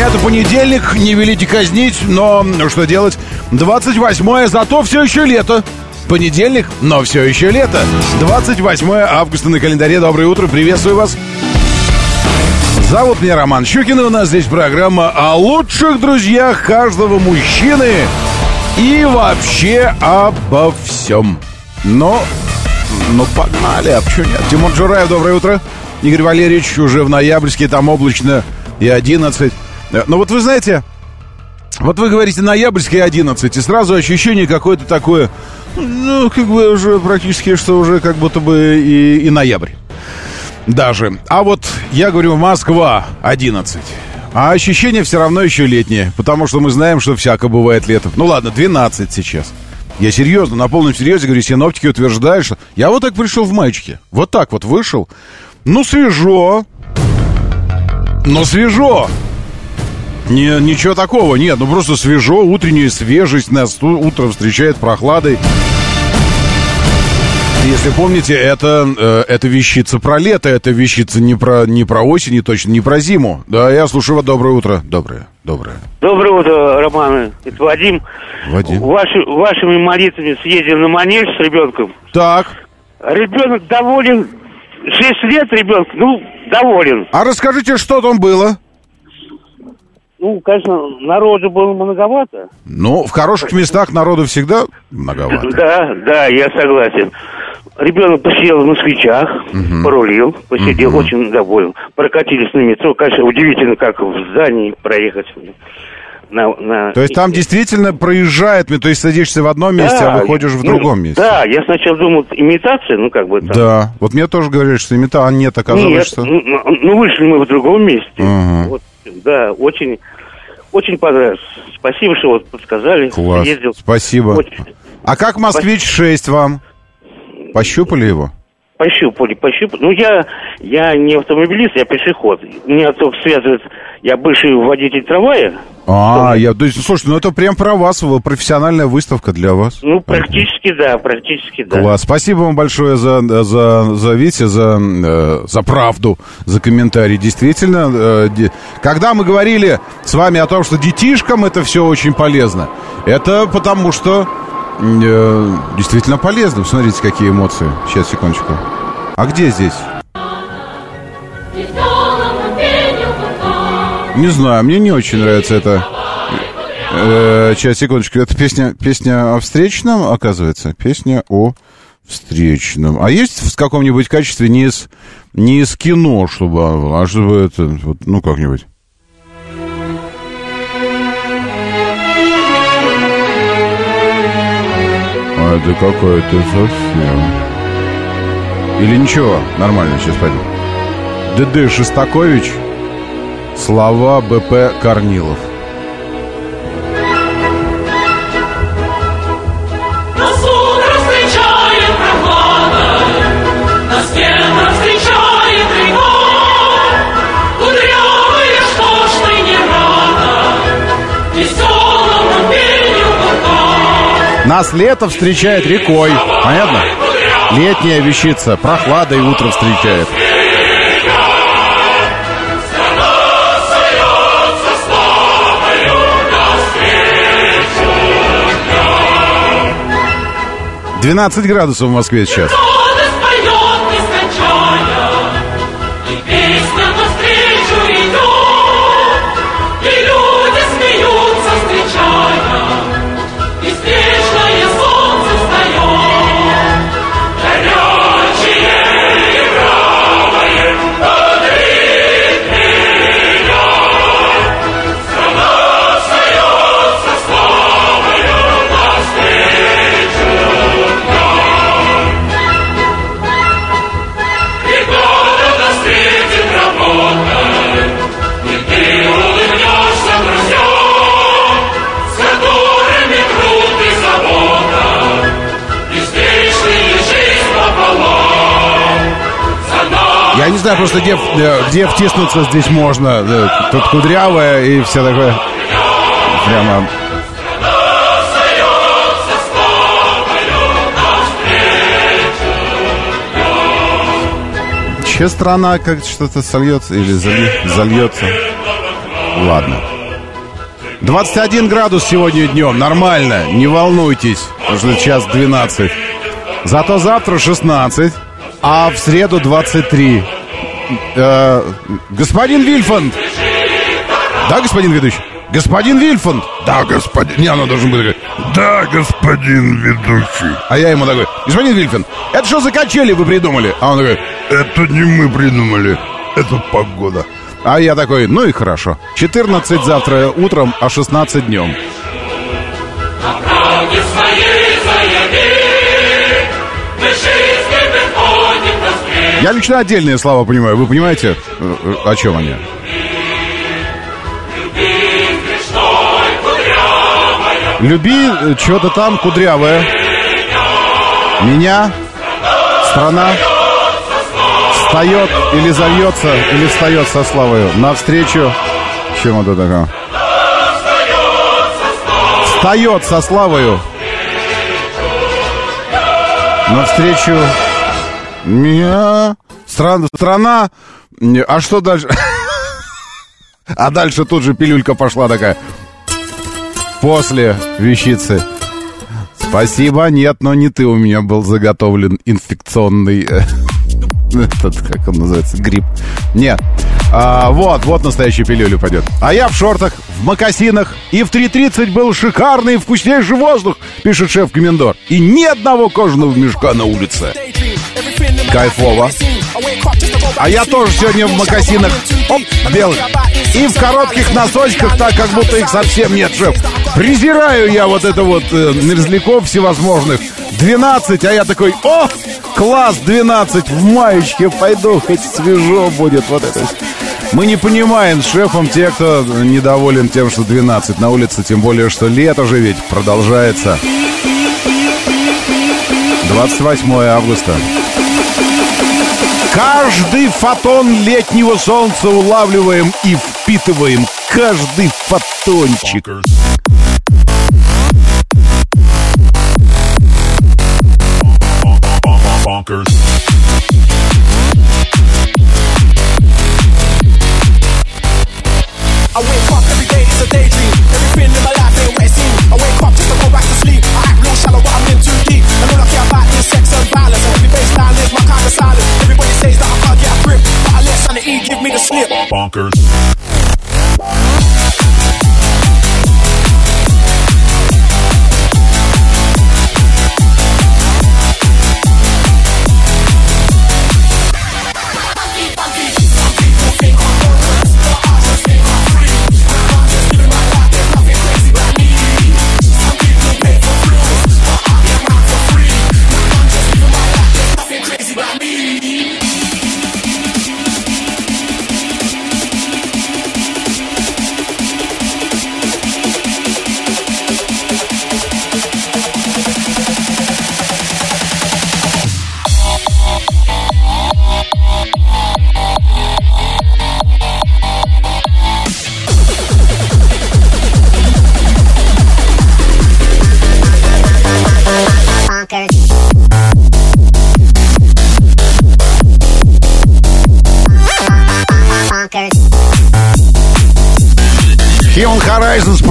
Это понедельник, не велите казнить, но что делать? 28-е, зато все еще лето. Понедельник, но все еще лето. 28 августа на календаре. Доброе утро, приветствую вас. Зовут меня Роман Щукин, и у нас здесь программа о лучших друзьях каждого мужчины и вообще обо всем. Но, ну погнали, а почему нет? Тимур Джураев, доброе утро. Игорь Валерьевич уже в ноябрьске, там облачно и 11. Ну вот вы знаете, вот вы говорите ноябрьский 11, и сразу ощущение какое-то такое, ну, как бы уже практически, что уже как будто бы и, и ноябрь. Даже. А вот я говорю, Москва 11. А ощущение все равно еще летнее, потому что мы знаем, что всяко бывает летом. Ну ладно, 12 сейчас. Я серьезно, на полном серьезе говорю, синоптики утверждают, что... Я вот так пришел в маечке. Вот так вот вышел. Ну, свежо. Ну, свежо. Не, ничего такого, нет, ну просто свежо, утренняя свежесть нас утром встречает прохладой. Если помните, это, э, это вещица про лето, это вещица не про, не про осень, и точно не про зиму. Да, я слушаю вас. Доброе утро. Доброе, доброе. Доброе утро, Роман. Это Вадим. Вадим. Ваши, вашими молитвами съездил на манеж с ребенком. Так. Ребенок доволен. Шесть лет ребенок, ну, доволен. А расскажите, что там было? Ну, конечно, народу было многовато. Ну, в хороших местах народу всегда многовато. Да, да, я согласен. Ребенок посидел в москвичах, Мгм. порулил, посидел, Мгм. очень доволен. Прокатились на метро. Конечно, удивительно, как в здании проехать. На, на... То есть там действительно проезжает, то есть садишься в одном месте, Да, а выходишь в ну, другом месте. Да, я сначала думал, имитация, ну, как бы там. Да. Вот мне тоже говорили, что имита, а нет, оказалось, Нет, что... ну, ну, вышли мы в другом месте. Мгм. Вот, да, очень, очень понравилось. Спасибо, что вот подсказали. Класс. Ездил. Спасибо. Очень. А как «Москвич 6» вам? Пощупали его? Пощупали, пощупали. Ну, я, я не автомобилист, я пешеход. Меня только связывает, я бывший водитель трамвая. А, я, то есть, слушайте, ну это прям про вас, профессиональная выставка для вас. Ну, практически да, практически да. Класс. Спасибо вам большое за, за, за Витя, за, э, за правду, за комментарий. Действительно, э, де- когда мы говорили с вами о том, что детишкам это все очень полезно, это потому что э, действительно полезно. Смотрите, какие эмоции. Сейчас, секундочку. А где здесь? Не знаю, мне не очень нравится это. Э, сейчас, секундочку. Это песня, песня о встречном, оказывается? Песня о встречном. А есть в каком-нибудь качестве не из, не из кино, чтобы, а чтобы это, вот, ну, как-нибудь? А это какое-то совсем. Или ничего, нормально, сейчас пойду. ДД Шестакович, слова БП Корнилов. Нас лето встречает рекой. Понятно? Летняя вещица, прохлада и утро встречает. 12 градусов в Москве сейчас. Знаю просто, где, э, где втиснуться здесь можно. Э, Тут кудрявая и все такое. Прямо... Че страна как что-то сольется или зали- зальется? Ладно. 21 градус сегодня днем. Нормально. Не волнуйтесь. Уже час 12. Зато завтра 16. А в среду 23. Э, господин Вильфанд. Да, господин ведущий? Господин Вильфанд. Да, господин. Не, оно должен быть. Да, господин ведущий. А я ему такой, господин Вильфанд, это что за качели вы придумали? А он такой, это не мы придумали, это погода. А я такой, ну и хорошо. 14 завтра утром, а 16 днем. Я лично отдельные слова понимаю. Вы понимаете, э, о чем они? Люби э, что-то там кудрявое. Меня, страна, встает или зальется, или встает со славою. Навстречу. Чем это такое? Встает со славою. Навстречу меня. Страна, страна. А что дальше? А дальше тут же пилюлька пошла такая. После вещицы. Спасибо, нет, но не ты у меня был заготовлен инфекционный... э, Этот, как он называется, грипп. Нет. А, вот, вот настоящая пилюля пойдет. А я в шортах, в мокасинах, и в 3.30 был шикарный и вкуснейший воздух, пишет шеф-комендор. И ни одного кожаного мешка на улице. Кайфово. А я тоже сегодня в мокасинах, оп, белых. И в коротких носочках, так как будто их совсем нет, шеф. Презираю я вот это вот э, мерзляков всевозможных. 12, а я такой, о, класс 12, в маечке пойду, хоть свежо будет вот это. Мы не понимаем шефом те, кто недоволен тем, что 12 на улице, тем более, что лето же ведь продолжается. 28 августа. Каждый фотон летнего солнца улавливаем и впитываем. Каждый фотончик. I bonkers.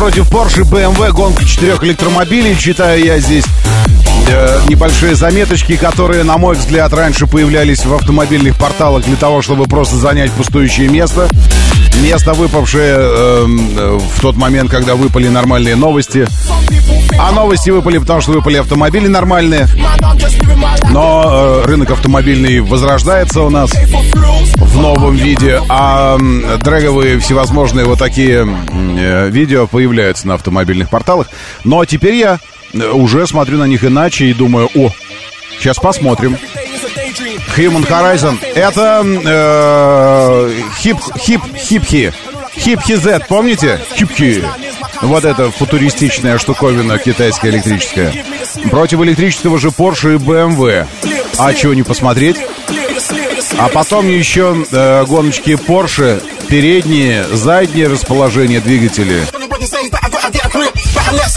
Против Porsche BMW, гонка четырех электромобилей. Читаю я здесь э, небольшие заметочки, которые, на мой взгляд, раньше появлялись в автомобильных порталах для того, чтобы просто занять пустующее место. Место, выпавшее э, э, в тот момент, когда выпали нормальные новости. А новости выпали, потому что выпали автомобили нормальные. Но э, рынок автомобильный возрождается у нас в новом виде, а м, дрэговые всевозможные вот такие э, видео появляются на автомобильных порталах. Но теперь я э, уже смотрю на них иначе и думаю, о, сейчас посмотрим. Human Horizon. Это э, хип хип хипхи. Хипхи Z, помните? Хипхи. Вот эта футуристичная штуковина китайская электрическая. Против электрического же Porsche и BMW. А чего не посмотреть? А потом еще э, гоночки Porsche, передние, задние расположение двигателей.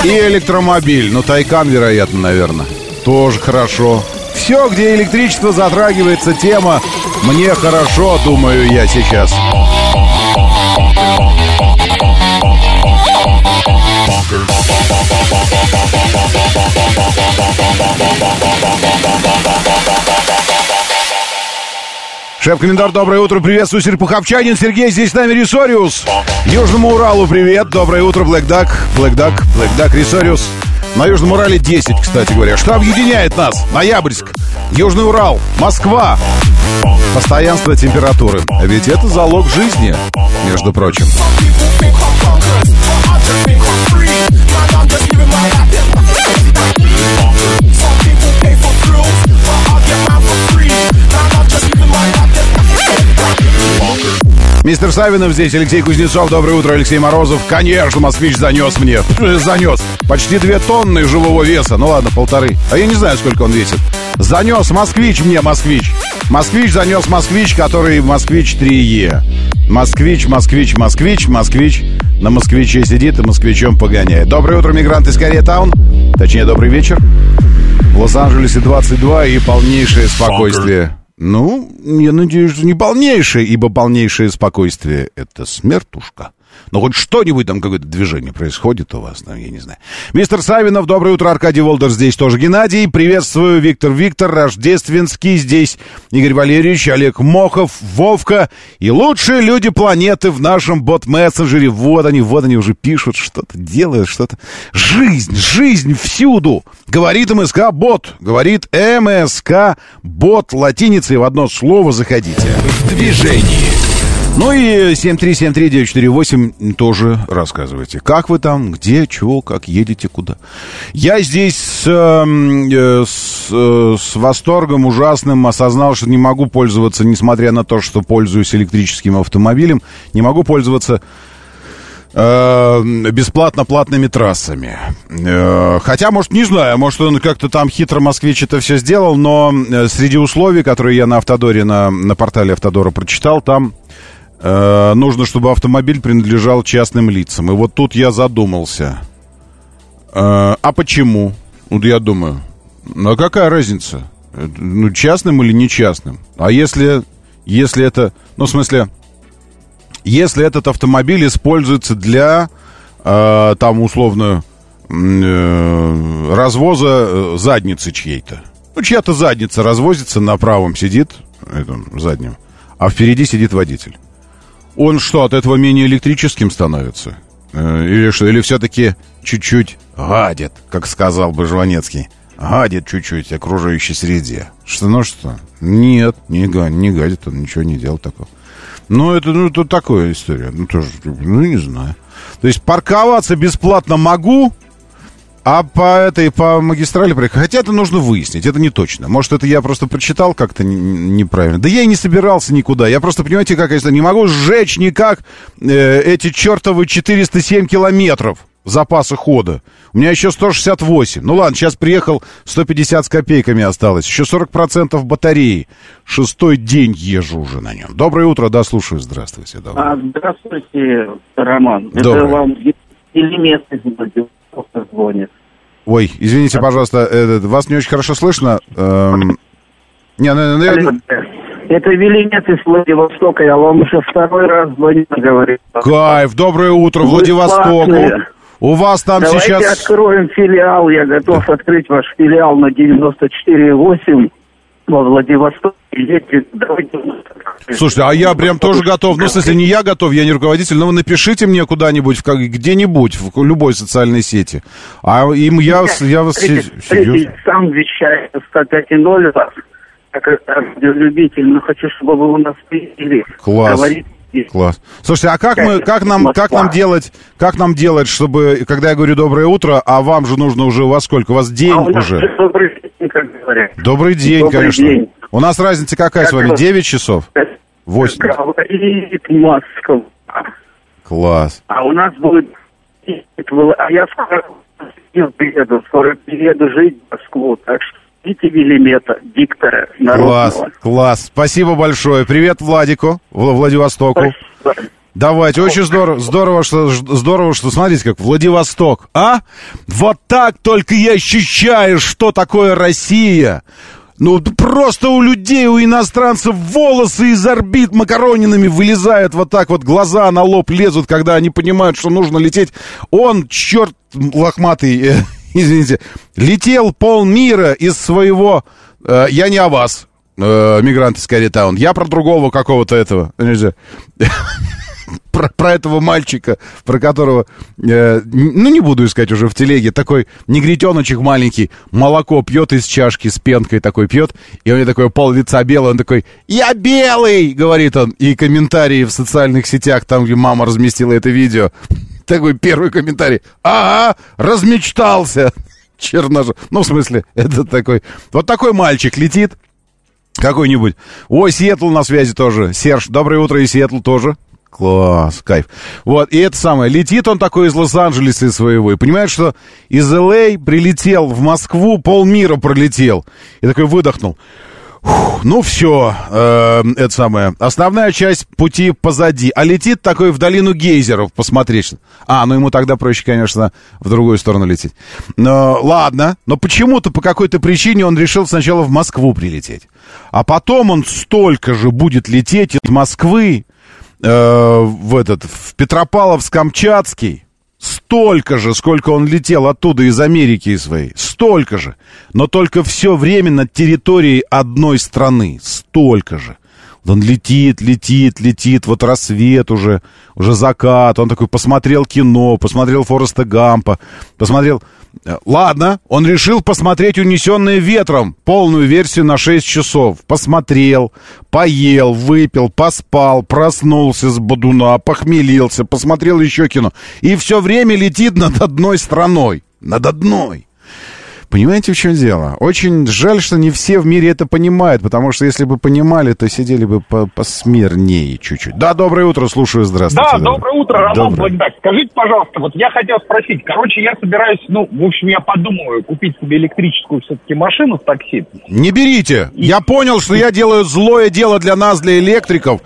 И электромобиль, ну Тайкан, вероятно, наверное. Тоже хорошо. Все, где электричество затрагивается, тема «Мне хорошо», думаю я сейчас. Шеф-комендор, доброе утро, приветствую, Серпуховчанин, Сергей, здесь с нами Рисориус. Южному Уралу привет, доброе утро, Блэк Дак, Блэк Дак, Блэк Дак, Рисориус. На Южном Урале 10, кстати говоря. Что объединяет нас? Ноябрьск, Южный Урал, Москва. Постоянство температуры. Ведь это залог жизни, между прочим. Мистер Савинов здесь, Алексей Кузнецов. Доброе утро, Алексей Морозов. Конечно, москвич занес мне. Занес. Почти две тонны живого веса. Ну ладно, полторы. А я не знаю, сколько он весит. Занес москвич мне, москвич. Москвич занес москвич, который москвич 3Е. Москвич, москвич, москвич, москвич на москвиче сидит и москвичом погоняет. Доброе утро, мигранты из Корея-таун. Точнее, добрый вечер. В Лос-Анджелесе 22 и полнейшее спокойствие. Ну, я надеюсь, не полнейшее, ибо полнейшее спокойствие — это смертушка. Но хоть что-нибудь там, какое-то движение происходит у вас, там, я не знаю. Мистер Савинов, доброе утро, Аркадий Волдер здесь тоже. Геннадий, приветствую, Виктор Виктор, Рождественский здесь, Игорь Валерьевич, Олег Мохов, Вовка и лучшие люди планеты в нашем бот-мессенджере. Вот они, вот они уже пишут, что-то делают, что-то. Жизнь, жизнь всюду. Говорит МСК бот, говорит МСК бот латиницей в одно слово заходите. В движении. Ну и 7373948 тоже рассказывайте. Как вы там, где, чего, как едете, куда. Я здесь с, э, с, э, с восторгом ужасным осознал, что не могу пользоваться, несмотря на то, что пользуюсь электрическим автомобилем, не могу пользоваться э, бесплатно платными трассами. Э, хотя, может, не знаю, может, он как-то там хитро москвич это все сделал, но среди условий, которые я на Автодоре, на, на портале Автодора прочитал, там э, нужно, чтобы автомобиль принадлежал частным лицам. И вот тут я задумался. Э, а почему? Вот я думаю, ну а какая разница? Э, Ну, частным или не частным? А если, если это, ну, в смысле, если этот автомобиль используется для, э, там, условно, э, развоза задницы чьей-то. Ну, чья-то задница развозится, на правом сидит, этом, заднем, а впереди сидит водитель. Он что, от этого менее электрическим становится? Э, Или что, или все-таки чуть-чуть гадит, как сказал бы Жванецкий. Гадит чуть-чуть окружающей среде. Что, ну что? Нет, не, не гадит, он ничего не делал такого. Ну, это, ну, это такая история. Ну, тоже, ну, не знаю. То есть парковаться бесплатно могу, а по этой, по магистрали проехать, хотя это нужно выяснить, это не точно. Может, это я просто прочитал как-то не- неправильно. Да я и не собирался никуда. Я просто, понимаете, как если не могу сжечь никак э, эти чертовы 407 километров запаса хода. У меня еще 168. Ну ладно, сейчас приехал, 150 с копейками осталось. Еще 40% батареи. Шестой день езжу уже на нем. Доброе утро, да, слушаю. Здравствуйте. Доброе. А, здравствуйте, Роман. Доброе. Это вам или место звонит. Ой, извините, пожалуйста, э, вас не очень хорошо слышно. Эм, Не, ну, ну, я- Это Велинец из Владивостока. Я вам уже второй раз звоню, говорит. Кайф, доброе утро, Вы классные. У вас там Давайте сейчас... откроем филиал. Я готов открыть ваш филиал на 94,8 во Владивостоке. Едете, давайте. Слушайте, а я прям тоже готов. Ну, в смысле, не я готов, я не руководитель, но вы напишите мне куда-нибудь, как- где-нибудь, в любой социальной сети. А им я, вас- я вас... серьезно? сам вещаю 105,0 вас, как радиолюбитель, но хочу, чтобы вы у нас приняли. Класс. Говорите, Класс. Слушайте, а как мы, как нам, как нам делать, как нам делать, чтобы, когда я говорю доброе утро, а вам же нужно уже у вас сколько? У вас день а у уже. же добрый день, говорят. Добрый день, Добрый конечно. день. У нас разница какая с Как вами? вас- 9 часов? Восемь. Говорит Москва. Класс. А у нас будет... А я скоро приеду, скоро приеду жить в Москву, так что Вити Велимета, диктора народного. Класс, класс. Спасибо большое. Привет Владику, Вла- Владивостоку. Спасибо. Давайте, очень здорово, здорово, что, здорово, что, смотрите, как Владивосток, а? Вот так только и ощущаешь, что такое Россия. Ну, просто у людей, у иностранцев волосы из орбит макаронинами вылезают вот так вот, глаза на лоб лезут, когда они понимают, что нужно лететь. Он, черт лохматый, э, извините, летел полмира из своего... э, я не о вас, э, мигранты из Каритаун, я про другого какого-то этого. про, про этого мальчика, про которого, э, ну, не буду искать уже в телеге, такой негритеночек маленький, молоко пьет из чашки с пенкой такой пьет, и у него такое пол лица белое, он такой, я белый, говорит он, и комментарии в социальных сетях, там, где мама разместила это видео, такой первый комментарий, ага, размечтался, черножа, ну, в смысле, это такой, вот такой мальчик летит, какой-нибудь. Ой, Сиэтл на связи тоже. Серж, доброе утро, и Сиэтл тоже. Класс, кайф. Вот, и это самое, летит он такой из Лос-Анджелеса своего, и понимает, что из Л.А. прилетел в Москву, полмира пролетел. И такой выдохнул. Фух, ну все, э, это самое, основная часть пути позади. А летит такой в долину гейзеров посмотреть. А, ну ему тогда проще, конечно, в другую сторону лететь. Но, ладно, но почему-то по какой-то причине он решил сначала в Москву прилететь. А потом он столько же будет лететь из Москвы э, в этот, в Петропавловск-Камчатский. Столько же, сколько он летел оттуда из Америки своей. Столько же. Но только все время над территорией одной страны. Столько же. Он летит, летит, летит, вот рассвет уже, уже закат. Он такой посмотрел кино, посмотрел Фореста Гампа, посмотрел... Э, Ладно, он решил посмотреть «Унесенные ветром», полную версию на 6 часов. Посмотрел, поел, выпил, поспал, проснулся с бодуна, похмелился, посмотрел еще кино. И все время летит над одной страной. Над одной. Понимаете, в чем дело? Очень жаль, что не все в мире это понимают, потому что если бы понимали, то сидели бы по посмирнее чуть-чуть. Да, доброе утро, слушаю, здравствуйте. Да, доброе утро, Роман Доброе. Благодат. Скажите, пожалуйста, вот я хотел спросить. Короче, я собираюсь, ну, в общем, я подумываю купить себе электрическую все-таки машину с такси. Не берите. Я понял, что я делаю злое дело для нас, для электриков,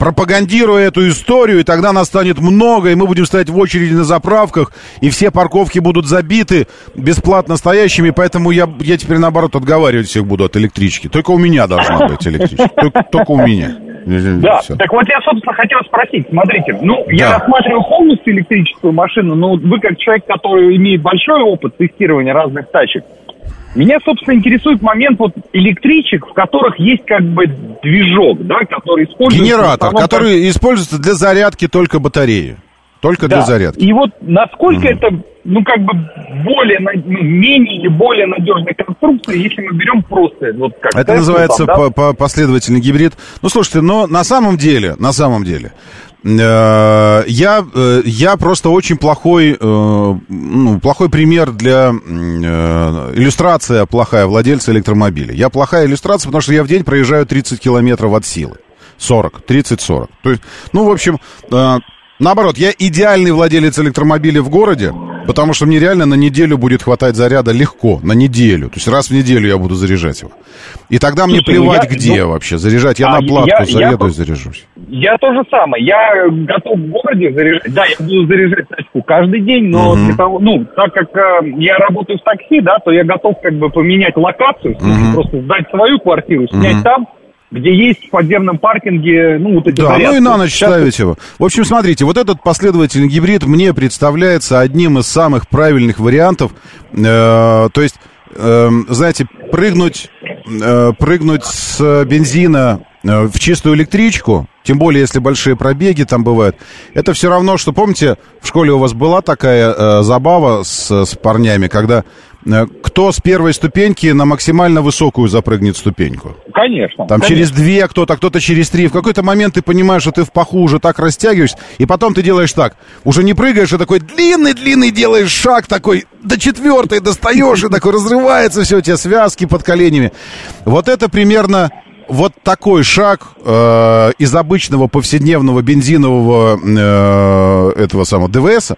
пропагандируя эту историю, и тогда нас станет много, и мы будем стоять в очереди на заправках, и все парковки будут забиты бесплатно стоящими, поэтому я, я теперь, наоборот, отговаривать всех буду от электрички. Только у меня должна быть электричка. Только, только у меня. Да, Всё. так вот я, собственно, хотел спросить. Смотрите, ну, я Да. рассматриваю полностью электрическую машину, но вы как человек, который имеет большой опыт тестирования разных тачек, меня, собственно, интересует момент вот электричек, в которых есть как бы движок, да, который используется... Генератор, основном как- который используется для зарядки только батареи. Только для Да. зарядки. И вот насколько это, ну, как бы более, ну, менее или более надежная конструкция, если мы берем просто вот как Это называется там, да? по- по- последовательный гибрид. Ну, слушайте, но на самом деле, на самом деле, я, э, я просто очень плохой, э, ну, плохой пример для э, иллюстрация плохая владельца электромобиля. Я плохая иллюстрация, потому что я в день проезжаю 30 километров от силы. 40, 30-40. То есть, ну, в общем, э, наоборот, я идеальный владелец электромобиля в городе, потому что мне реально на неделю будет хватать заряда легко, на неделю. То есть раз в неделю я буду заряжать его. И тогда мне Слушай, ну плевать, я- где ну, вообще заряжать. Я а, на платку я- я заеду по- и заряжусь. Я то же самое. Я готов в городе заряжать. Да, я буду заряжать тачку каждый день, но для того, ну, так как э, я работаю в такси, да, то я готов как бы поменять локацию, Мгм. просто сдать свою квартиру, снять Мгм. там, где есть в подземном паркинге, ну, вот эти Да, зарядки. ну и на ночь Сейчас ставить его. В общем, смотрите, вот этот последовательный гибрид мне представляется одним из самых правильных вариантов. Э, то есть, эм, знаете, прыгнуть, э, прыгнуть с бензина э, в чистую электричку, тем более, если большие пробеги там бывают, это все равно, что, помните, в школе у вас была такая э, забава с, с парнями, когда э, кто с первой ступеньки на максимально высокую запрыгнет ступеньку? Конечно. Там конечно. через две кто-то, кто-то через три. В какой-то момент ты понимаешь, что ты в паху уже так растягиваешься, и потом ты делаешь так. Уже не прыгаешь, а такой длинный-длинный делаешь шаг такой, до четвертой достаешь, и такой разрывается все, у тебя связки под коленями. Вот это примерно вот такой шаг э, из обычного повседневного бензинового э, этого самого ДВС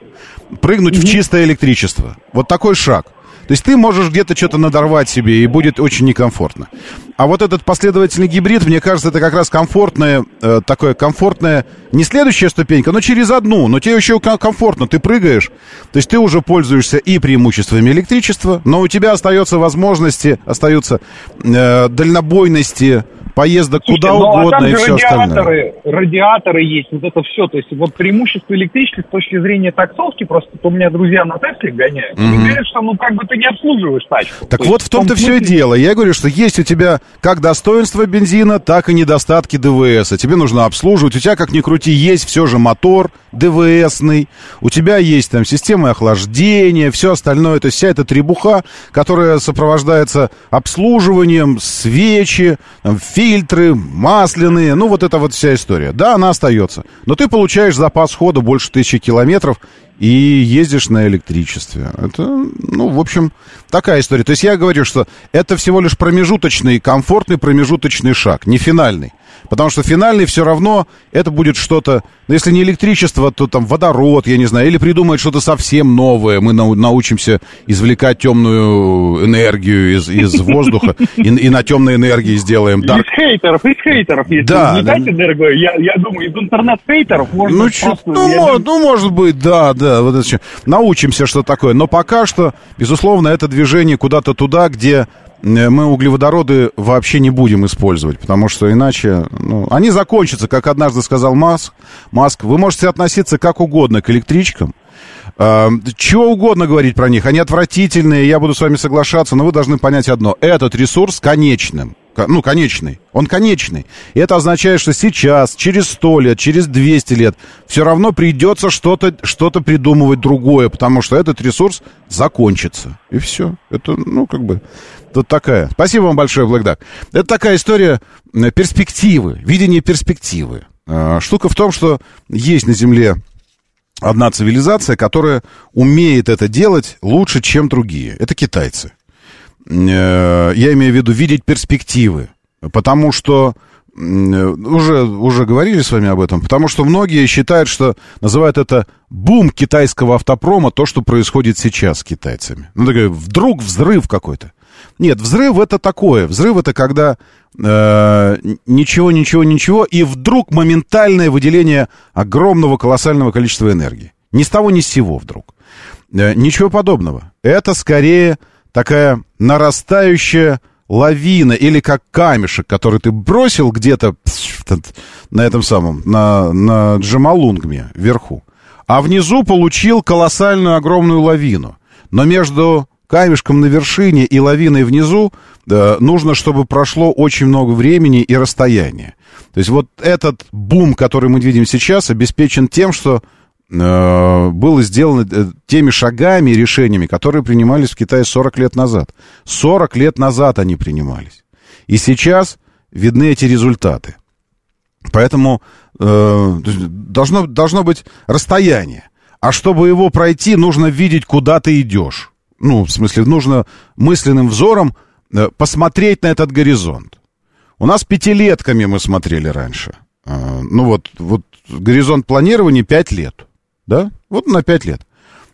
прыгнуть в чистое электричество. Вот такой шаг. То есть ты можешь где-то что-то надорвать себе, и будет очень некомфортно. А вот этот последовательный гибрид, мне кажется, это как раз комфортное, э, такое комфортное, не следующая ступенька, но через одну, но тебе еще ком- комфортно, ты прыгаешь, то есть ты уже пользуешься и преимуществами электричества, но у тебя остается возможности, остаются э, дальнобойности, поездок Слушайте, куда ну, а угодно там и все остальное. радиаторы, радиаторы есть, вот это все. То есть вот преимущество электричества с точки зрения таксовки, просто у меня друзья на Тесле гоняют, они говорят, что ну как бы ты не обслуживаешь тачку. Так То вот есть в том-то том все и смысле- дело. Я говорю, что есть у тебя как достоинство бензина, так и недостатки ДВС. Тебе нужно обслуживать. У тебя, как ни крути, есть все же мотор ДВСный. У тебя есть там система охлаждения, все остальное. То есть вся эта требуха, которая сопровождается обслуживанием, свечи, там, фильтры, масляные. Ну, вот это вот вся история. Да, она остается. Но ты получаешь запас хода больше тысячи километров и ездишь на электричестве. Это, ну, в общем, такая история. То есть я говорю, что это всего лишь промежуточный, комфортный промежуточный шаг, не финальный. Потому что финальный все равно это будет что-то, ну, если не электричество, то там водород, я не знаю, или придумают что-то совсем новое. Мы нау- научимся извлекать темную энергию из, из воздуха и, и на темной энергии сделаем дарк. Из хейтеров, из хейтеров, если Да, угнетать да. энергию, я, я думаю, из интернет-хейтеров можно Ну, просто... ну, я мо- думаю, ну, может быть, да, да. Вот это. Научимся, что такое. Но пока что, безусловно, это движение куда-то туда, где мы углеводороды вообще не будем использовать, потому что иначе, ну, они закончатся, как однажды сказал Маск. Маск, вы можете относиться как угодно к электричкам, э, чего угодно говорить про них, они отвратительные, я буду с вами соглашаться, но вы должны понять одно, этот ресурс конечным. Ну, конечный. Он конечный. И это означает, что сейчас, через 100 лет, через 200 лет, все равно придется что-то что придумывать другое, потому что этот ресурс закончится. И все. Это, ну, как бы, тут такая. Спасибо вам большое, Блэкдак. Это такая история э, перспективы, видение перспективы. Э, Штука в том, что есть на Земле одна цивилизация, которая умеет это делать лучше, чем другие. Это китайцы. Э, Я имею в виду видеть перспективы. Потому что э, уже, уже говорили с вами об этом, потому что многие считают, что называют это бум китайского автопрома, то, что происходит сейчас с китайцами. Ну, такой вдруг взрыв какой-то. Нет, взрыв это такое. Взрыв это когда э, ничего, ничего, ничего, и вдруг моментальное выделение огромного колоссального количества энергии. Ни с того, ни с сего вдруг. Э, ничего подобного. Это скорее такая нарастающая лавина или как камешек, который ты бросил где-то на этом самом, на, на Джамалунгме вверху. А внизу получил колоссальную огромную лавину. Но между камешком на вершине и лавиной внизу э, нужно, чтобы прошло очень много времени и расстояния. То есть вот этот бум, который мы видим сейчас, обеспечен тем, что было сделано э, теми шагами и решениями, которые принимались в Китае 40 лет назад. 40 лет назад они принимались. И сейчас видны эти результаты. Поэтому э, должно, должно быть расстояние. А чтобы его пройти, нужно видеть, куда ты идешь. Ну, в смысле, нужно мысленным взором э, посмотреть на этот горизонт. У нас пятилетками мы смотрели раньше. Э, ну вот, вот горизонт планирования 5 лет. Да? Вот на 5 лет.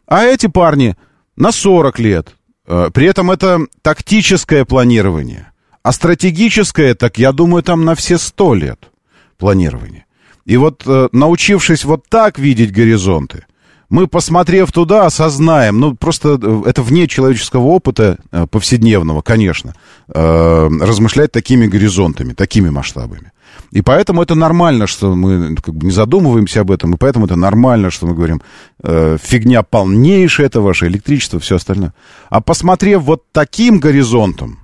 А эти парни на 40 лет. Э, При этом это тактическое планирование. А стратегическое, так я думаю, там на все 100 лет планирования. И вот э, научившись вот так видеть горизонты, мы, посмотрев туда, осознаем, ну, просто э, это вне человеческого опыта повседневного, конечно, размышлять такими горизонтами, такими масштабами. И поэтому это нормально, что мы как бы не задумываемся об этом, и поэтому это нормально, что мы говорим, э, фигня полнейшая, это ваше электричество, все остальное. А посмотрев вот таким горизонтом,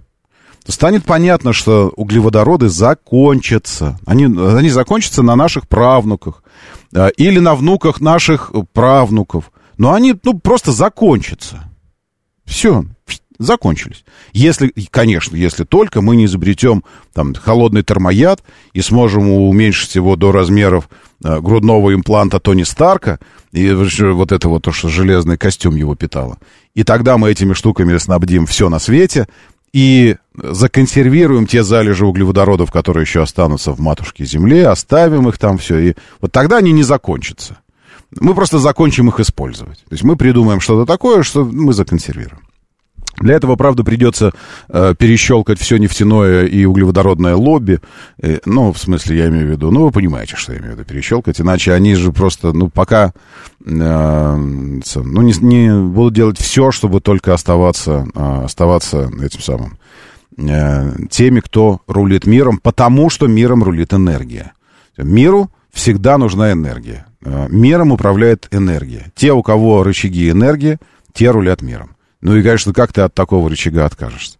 то станет понятно, что углеводороды закончатся. Они, они закончатся на наших правнуках э, или на внуках наших правнуков. Но они, ну, просто закончатся. Все, закончились. Если, конечно, если только мы не изобретем там холодный термояд и сможем уменьшить его до размеров э, грудного импланта Тони Старка, и вот это вот то, что железный костюм его питало. И тогда мы этими штуками снабдим все на свете, и законсервируем те залежи углеводородов, которые еще останутся в матушке Земле, оставим их там все, и вот тогда они не закончатся. Мы просто закончим их использовать. То есть мы придумаем что-то такое, что мы законсервируем. Для этого, правда, придется э, перещелкать все нефтяное и углеводородное лобби. Э, ну, в смысле, я имею в виду, ну, вы понимаете, что я имею в виду, перещелкать. Иначе они же просто, ну, пока, э, ну, не, не будут делать все, чтобы только оставаться, э, оставаться этим самым, э, теми, кто рулит миром, потому что миром рулит энергия. Миру всегда нужна энергия. Э, миром управляет энергия. Те, у кого рычаги энергии, те рулят миром. Ну и, конечно, как ты от такого рычага откажешься?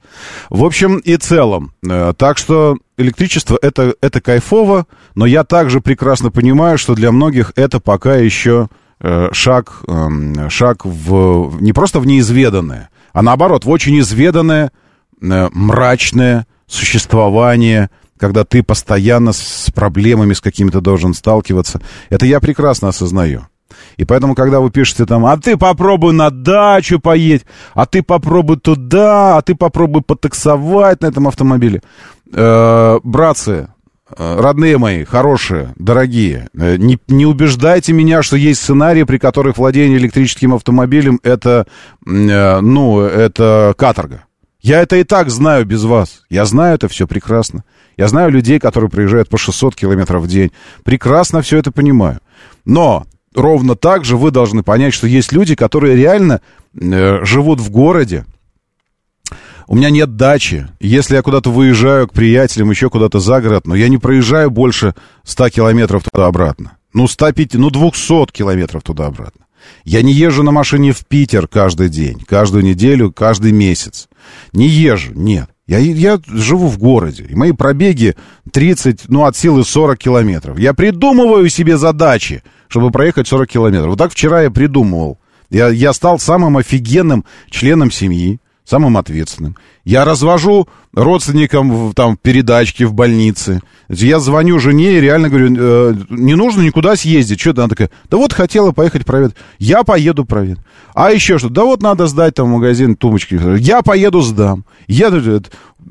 В общем и целом, э, так что электричество это, это кайфово, но я также прекрасно понимаю, что для многих это пока еще э, шаг, э, шаг в, не просто в неизведанное, а наоборот, в очень изведанное, э, мрачное существование, когда ты постоянно с проблемами с какими-то должен сталкиваться. Это я прекрасно осознаю. И поэтому, когда вы пишете там, а ты попробуй на дачу поедь, а ты попробуй туда, а ты попробуй потаксовать на этом автомобиле. Э, братцы, э, родные мои, хорошие, дорогие, э, не, не убеждайте меня, что есть сценарии, при которых владение электрическим автомобилем это, э, ну, это каторга. Я это и так знаю без вас. Я знаю это все прекрасно. Я знаю людей, которые приезжают по 600 километров в день. Прекрасно все это понимаю. Но ровно так же вы должны понять, что есть люди, которые реально э, живут в городе. У меня нет дачи. Если я куда-то выезжаю к приятелям, еще куда-то за город, но я не проезжаю больше 100 километров туда-обратно. Ну, 105, ну, 200 километров туда-обратно. Я не езжу на машине в Питер каждый день, каждую неделю, каждый месяц. Не езжу, нет. Я, я живу в городе, и мои пробеги 30, ну, от силы 40 километров. Я придумываю себе задачи, чтобы проехать 40 километров. Вот так вчера я придумывал. Я, я стал самым офигенным членом семьи, самым ответственным. Я развожу родственникам там передачки в больнице. Я звоню жене и реально говорю, э, не нужно никуда съездить. Что-то она такая, да вот хотела поехать провед. Я поеду провед. А еще что? Да вот надо сдать там в магазин тумочки. Я поеду сдам. Я,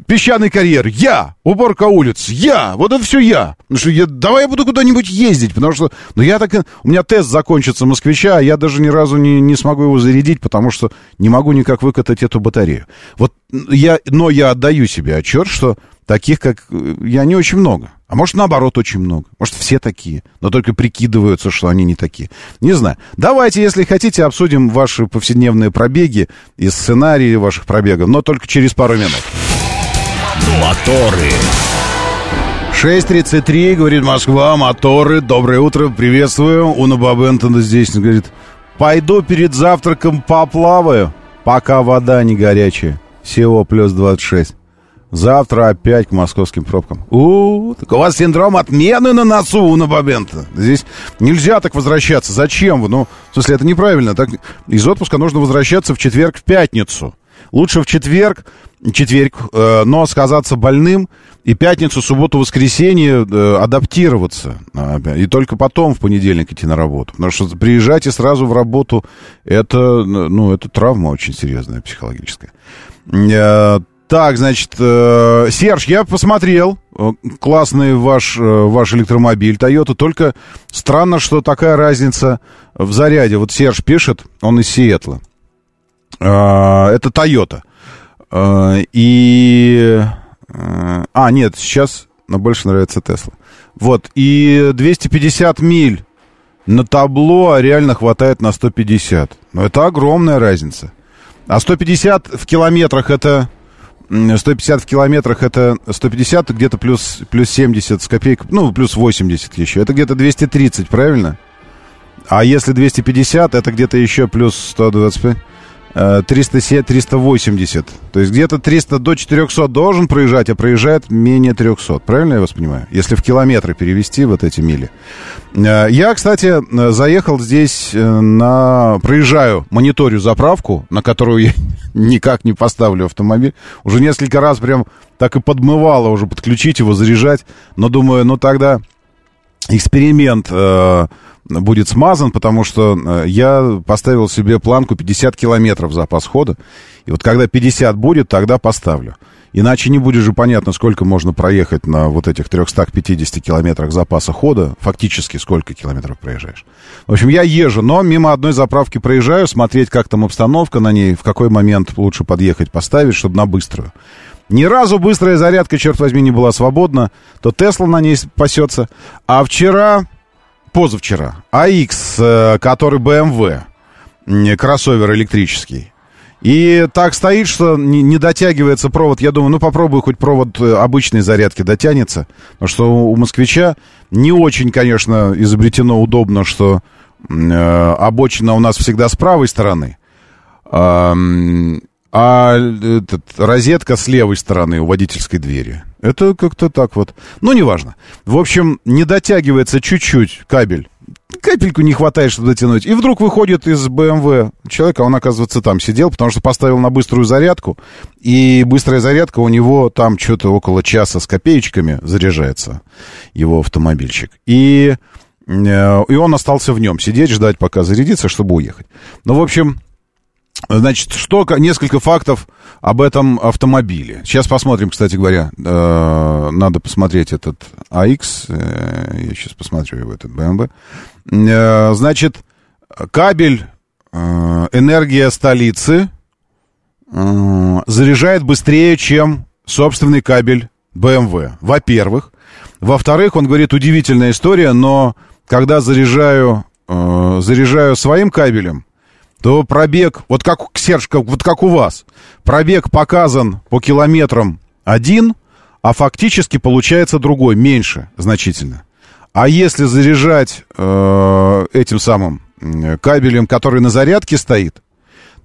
песчаный карьер, я, уборка улиц, я, вот это все я. Ну что я, давай я буду куда-нибудь ездить, потому что, ну я так, у меня тест закончится москвича, а я даже ни разу не, не смогу его зарядить, потому что не могу никак выкатать эту батарею. Вот я, но я отдаю себе отчет, что таких, как я, не очень много. А может, наоборот, очень много. Может, все такие, но только прикидываются, что они не такие. Не знаю. Давайте, если хотите, обсудим ваши повседневные пробеги и сценарии ваших пробегов, но только через пару минут. Моторы. 6.33, говорит Москва, моторы, доброе утро, приветствую. Уна Бабентона здесь, говорит, пойду перед завтраком поплаваю, пока вода не горячая. Всего плюс 26. Завтра опять к московским пробкам. У, так у вас синдром отмены на носу, Уна Бабента. Здесь нельзя так возвращаться. Зачем вы? Ну, в смысле, это неправильно. Так, из отпуска нужно возвращаться в четверг, в пятницу. Лучше в четверг, четверг, э, но сказаться больным, и пятницу, субботу, воскресенье э, адаптироваться. А, и только потом в понедельник идти на работу. Потому что приезжать и сразу в работу, это, ну, это травма очень серьезная, психологическая. Э, так, значит, э, Серж, я посмотрел. Э, классный ваш, э, ваш электромобиль Toyota. Только странно, что такая разница в заряде. Вот Серж пишет, он из Сиэтла. Э, это Toyota. Э, и... Э, а, нет, сейчас но больше нравится Тесла. Вот, и 250 миль на табло реально хватает на 150. Но это огромная разница. А 150 в километрах это... 150 в километрах это 150, где-то плюс, плюс 70 с копейкой, ну, плюс 80 еще. Это где-то 230, правильно? А если 250, это где-то еще плюс 125. 307, 380. То есть где-то 300 до 400 должен проезжать, а проезжает менее 300. Правильно я вас понимаю? Если в километры перевести вот эти мили. Э, я, кстати, заехал здесь э, на... Проезжаю, мониторю заправку, на которую я никак не поставлю автомобиль. Уже несколько раз прям так и подмывало уже подключить его, заряжать. Но думаю, ну тогда эксперимент э, будет смазан, потому что э, я поставил себе планку 50 километров запас хода. И вот когда 50 будет, тогда поставлю. Иначе не будет же понятно, сколько можно проехать на вот этих 350 километрах запаса хода. Фактически сколько километров проезжаешь. В общем, я езжу, но мимо одной заправки проезжаю, смотреть, как там обстановка на ней, в какой момент лучше подъехать, поставить, чтобы на быструю. Ни разу быстрая зарядка, черт возьми, не была свободна. То Тесла на ней пасется. А вчера, позавчера, АX, э, который BMW, м, кроссовер электрический, и так стоит, что не, дотягивается провод. Я думаю, ну попробую хоть провод э, обычной зарядки дотянется. Потому что у москвича не очень, конечно, изобретено удобно, что э, обочина у нас всегда с правой стороны. А, а этот, розетка с левой стороны у водительской двери. Это как-то так вот. Ну, неважно. В общем, не дотягивается чуть-чуть кабель. Капельку не хватает, чтобы дотянуть. И вдруг выходит из БМВ человек, а он, оказывается, там сидел, потому что поставил на быструю зарядку. И быстрая зарядка у него там что-то около часа с копеечками заряжается, его автомобильчик. И, э, и он остался в нем сидеть, ждать, пока зарядится, чтобы уехать. Ну, в общем, Значит, что, несколько фактов об этом автомобиле. Сейчас посмотрим, кстати говоря, э, надо посмотреть этот AX, э, я сейчас посмотрю его, этот BMW. Э, значит, кабель э, энергия столицы э, заряжает быстрее, чем собственный кабель BMW. Во-первых. Во-вторых, он говорит, удивительная история, но когда заряжаю, э, заряжаю своим кабелем, то пробег, вот как, Серж, как, вот как у вас, пробег показан по километрам один, а фактически получается другой, меньше значительно. А если заряжать э, этим самым кабелем, который на зарядке стоит,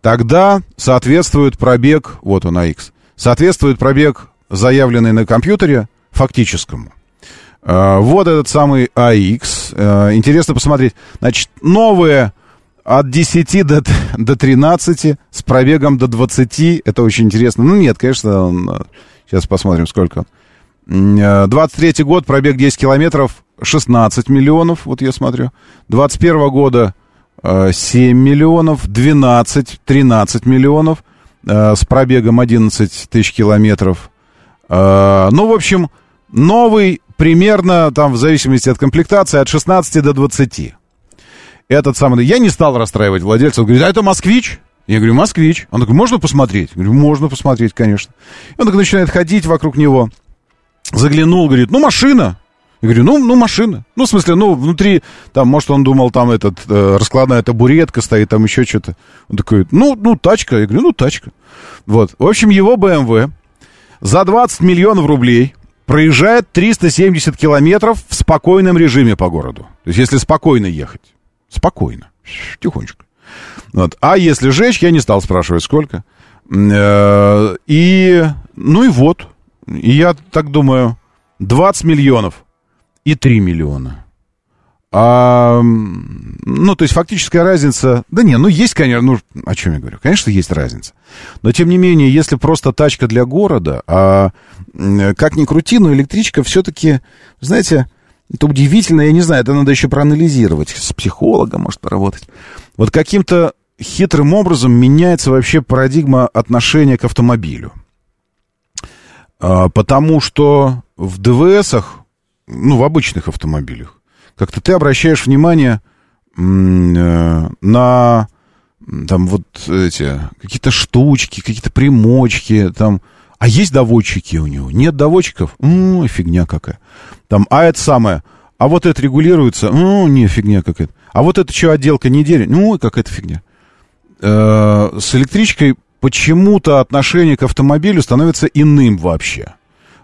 тогда соответствует пробег, вот он AX, соответствует пробег, заявленный на компьютере, фактическому. Э, вот этот самый AX. Э, интересно посмотреть. Значит, новые от 10 до, до 13, с пробегом до 20. Это очень интересно. Ну, нет, конечно, он, сейчас посмотрим, сколько. 23 э, год, пробег 10 километров, 16 миллионов, вот я смотрю. 21 года 7 э, миллионов, 12, 13 миллионов, э, с пробегом 11 тысяч километров. Ну, в общем, новый примерно, там, в зависимости от комплектации, от 16 до 20 этот самый... Я не стал расстраивать владельца. Он говорит, а это москвич? Я говорю, москвич. Он такой, можно посмотреть? Я говорю, можно посмотреть, конечно. И он так начинает ходить вокруг него. Заглянул, говорит, ну, машина. Я говорю, ну, ну, машина. Ну, в смысле, ну, внутри, там, может, он думал, там, этот, э, раскладная табуретка стоит, там еще что-то. Он такой, ну, ну, тачка. Я говорю, ну, тачка. Вот. В общем, его BMW за 20 миллионов рублей проезжает 370 километров в спокойном режиме по городу. То есть, если спокойно ехать. Спокойно. Тихонечко. Вот. А если жечь, я не стал спрашивать, сколько. Э, и, ну и вот. И я так думаю, 20 миллионов и 3 миллиона. А, ну, то есть фактическая разница... Да не, ну есть, конечно, ну, о чем я говорю? Конечно, есть разница. Но, тем не менее, если просто тачка для города, а как ни крути, но электричка все-таки, знаете, это удивительно, я не знаю, это надо еще проанализировать, с психологом, может, поработать. Вот каким-то хитрым образом меняется вообще парадигма отношения к автомобилю. А, потому что в ДВСах, ну, в обычных автомобилях, как-то ты обращаешь внимание э, на там вот эти какие-то штучки, какие-то примочки, там а есть доводчики у него? Нет доводчиков? Ну, фигня какая. Там, а это самое. А вот это регулируется? Ну, не, фигня какая-то. А вот это что, отделка недели? Ну, какая-то фигня. Э, с электричкой почему-то отношение к автомобилю становится иным вообще.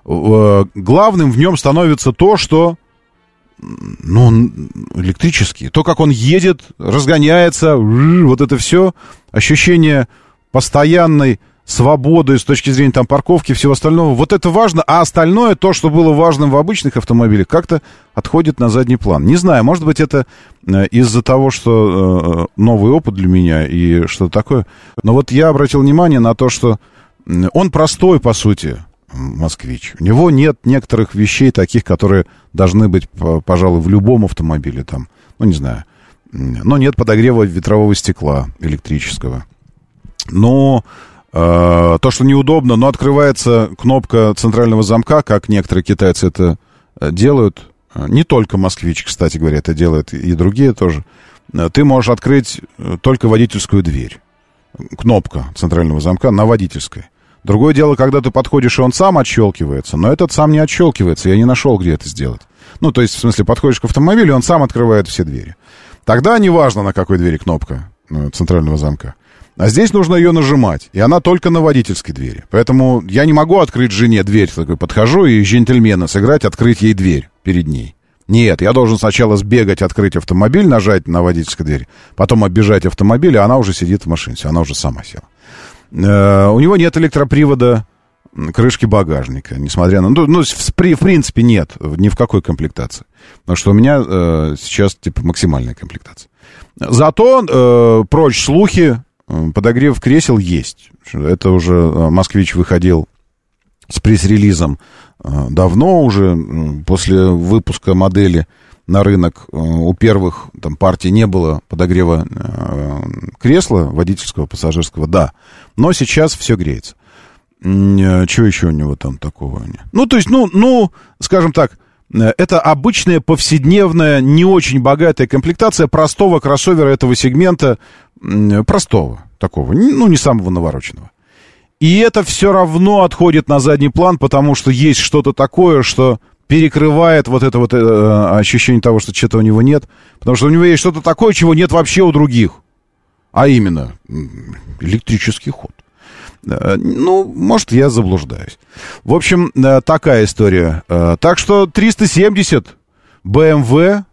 Э, главным в нем становится то, что ну, он электрический. То, как он едет, разгоняется, вот это все, ощущение постоянной свободы с точки зрения там парковки и всего остального. Вот это важно, а остальное, то, что было важным в обычных автомобилях, как-то отходит на задний план. Не знаю, может быть, это э, из-за того, что э, новый опыт для меня и что-то такое. Но вот я обратил внимание на то, что он простой, по сути, москвич. У него нет некоторых вещей таких, которые должны быть, пожалуй, в любом автомобиле там, ну, не знаю. Но нет подогрева ветрового стекла электрического. Но то, что неудобно, но открывается кнопка центрального замка, как некоторые китайцы это э, делают. Э, не только москвич, кстати говоря, это делают и другие тоже. Э, Ты можешь открыть э, только водительскую дверь. Кнопка центрального замка на водительской. Другое дело, когда ты подходишь, и он сам отщелкивается, но этот сам не отщелкивается, я не нашел, где это сделать. Ну, то есть, в смысле, подходишь к автомобилю, он сам открывает все двери. Тогда неважно, на какой двери кнопка э, центрального замка. А здесь нужно ее нажимать, и она только на водительской двери. Поэтому я не могу открыть жене дверь, такой подхожу и джентльмена сыграть, открыть ей дверь перед ней. Нет, я должен сначала сбегать, открыть автомобиль, нажать на водительской двери, потом оббежать автомобиль, а она уже сидит в машине, она уже сама села. Э, у него нет электропривода крышки багажника, несмотря на... Ну, ну, в, в принципе, нет, ни в какой комплектации. Потому что у меня э, сейчас, типа, максимальная комплектация. Зато э, прочь слухи, подогрев кресел есть. Это уже э, «Москвич» выходил с пресс-релизом э, давно уже, после выпуска модели на рынок э, у первых там партий не было подогрева кресла водительского, пассажирского, да. Но сейчас все греется. Что еще у него там такого? Ну, то есть, ну, ну, скажем так, это обычная повседневная, не очень богатая комплектация простого кроссовера этого сегмента, простого такого, ну, не самого навороченного. И это все равно отходит на задний план, потому что есть что-то такое, что перекрывает вот это вот э, ощущение того, что что-то у него нет. Потому что у него есть что-то такое, чего нет вообще у других. А именно, электрический ход. Э, Ну, может, я заблуждаюсь. В общем, э, такая история. Э, Так что 370 BMW.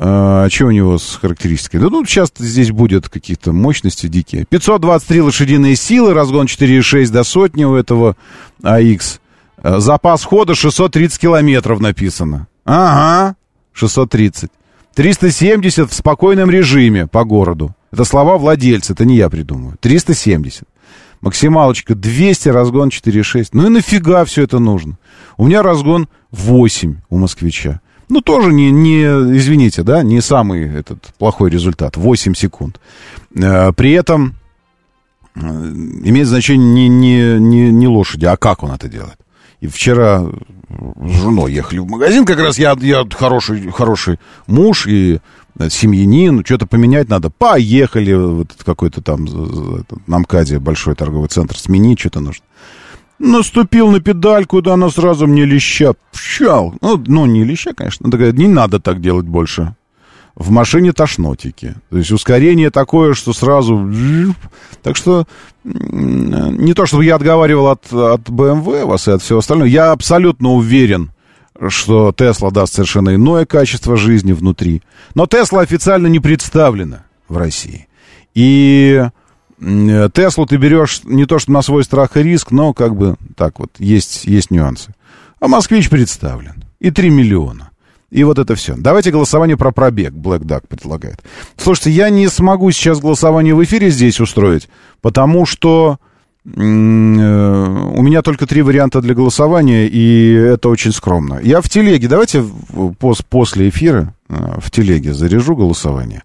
А, что у него с характеристикой? Да ну, сейчас здесь будет какие-то мощности дикие. 523 лошадиные силы, разгон 4,6 до сотни у этого AX. Э, Запас хода 630 километров написано. Ага, 630. 370 в спокойном режиме по городу. Это слова владельца, это не я придумываю. 370. Максималочка 200, разгон 4,6. Ну и нафига все это нужно? У меня разгон 8 у москвича. Ну, тоже не, не, извините, да, не самый этот плохой результат. 8 секунд. Э, При этом э, имеет значение не, не, не, не лошади, а как он это делает. И вчера с женой ехали в магазин, как раз я, я хороший, хороший муж и э, семьянин, что-то поменять надо. Поехали в этот какой-то там на МКАДе большой торговый центр, сменить что-то нужно. Наступил на педальку, да она сразу мне леща пщал. Ну, ну, не леща, конечно. Она такая, не надо так делать больше. В машине тошнотики. То есть ускорение такое, что сразу... Так что не то, чтобы я отговаривал от, от BMW вас и от всего остального. Я абсолютно уверен, что Тесла даст совершенно иное качество жизни внутри. Но Тесла официально не представлена в России. И Теслу ты берешь не то, что на свой страх и риск, но как бы так вот, есть, есть нюансы. А Москвич представлен. И 3 миллиона. И вот это все. Давайте голосование про пробег, Black Duck предлагает. Слушайте, я не смогу сейчас голосование в эфире здесь устроить, потому что э, у меня только три варианта для голосования, и это очень скромно. Я в телеге, давайте после эфира э, в телеге заряжу голосование.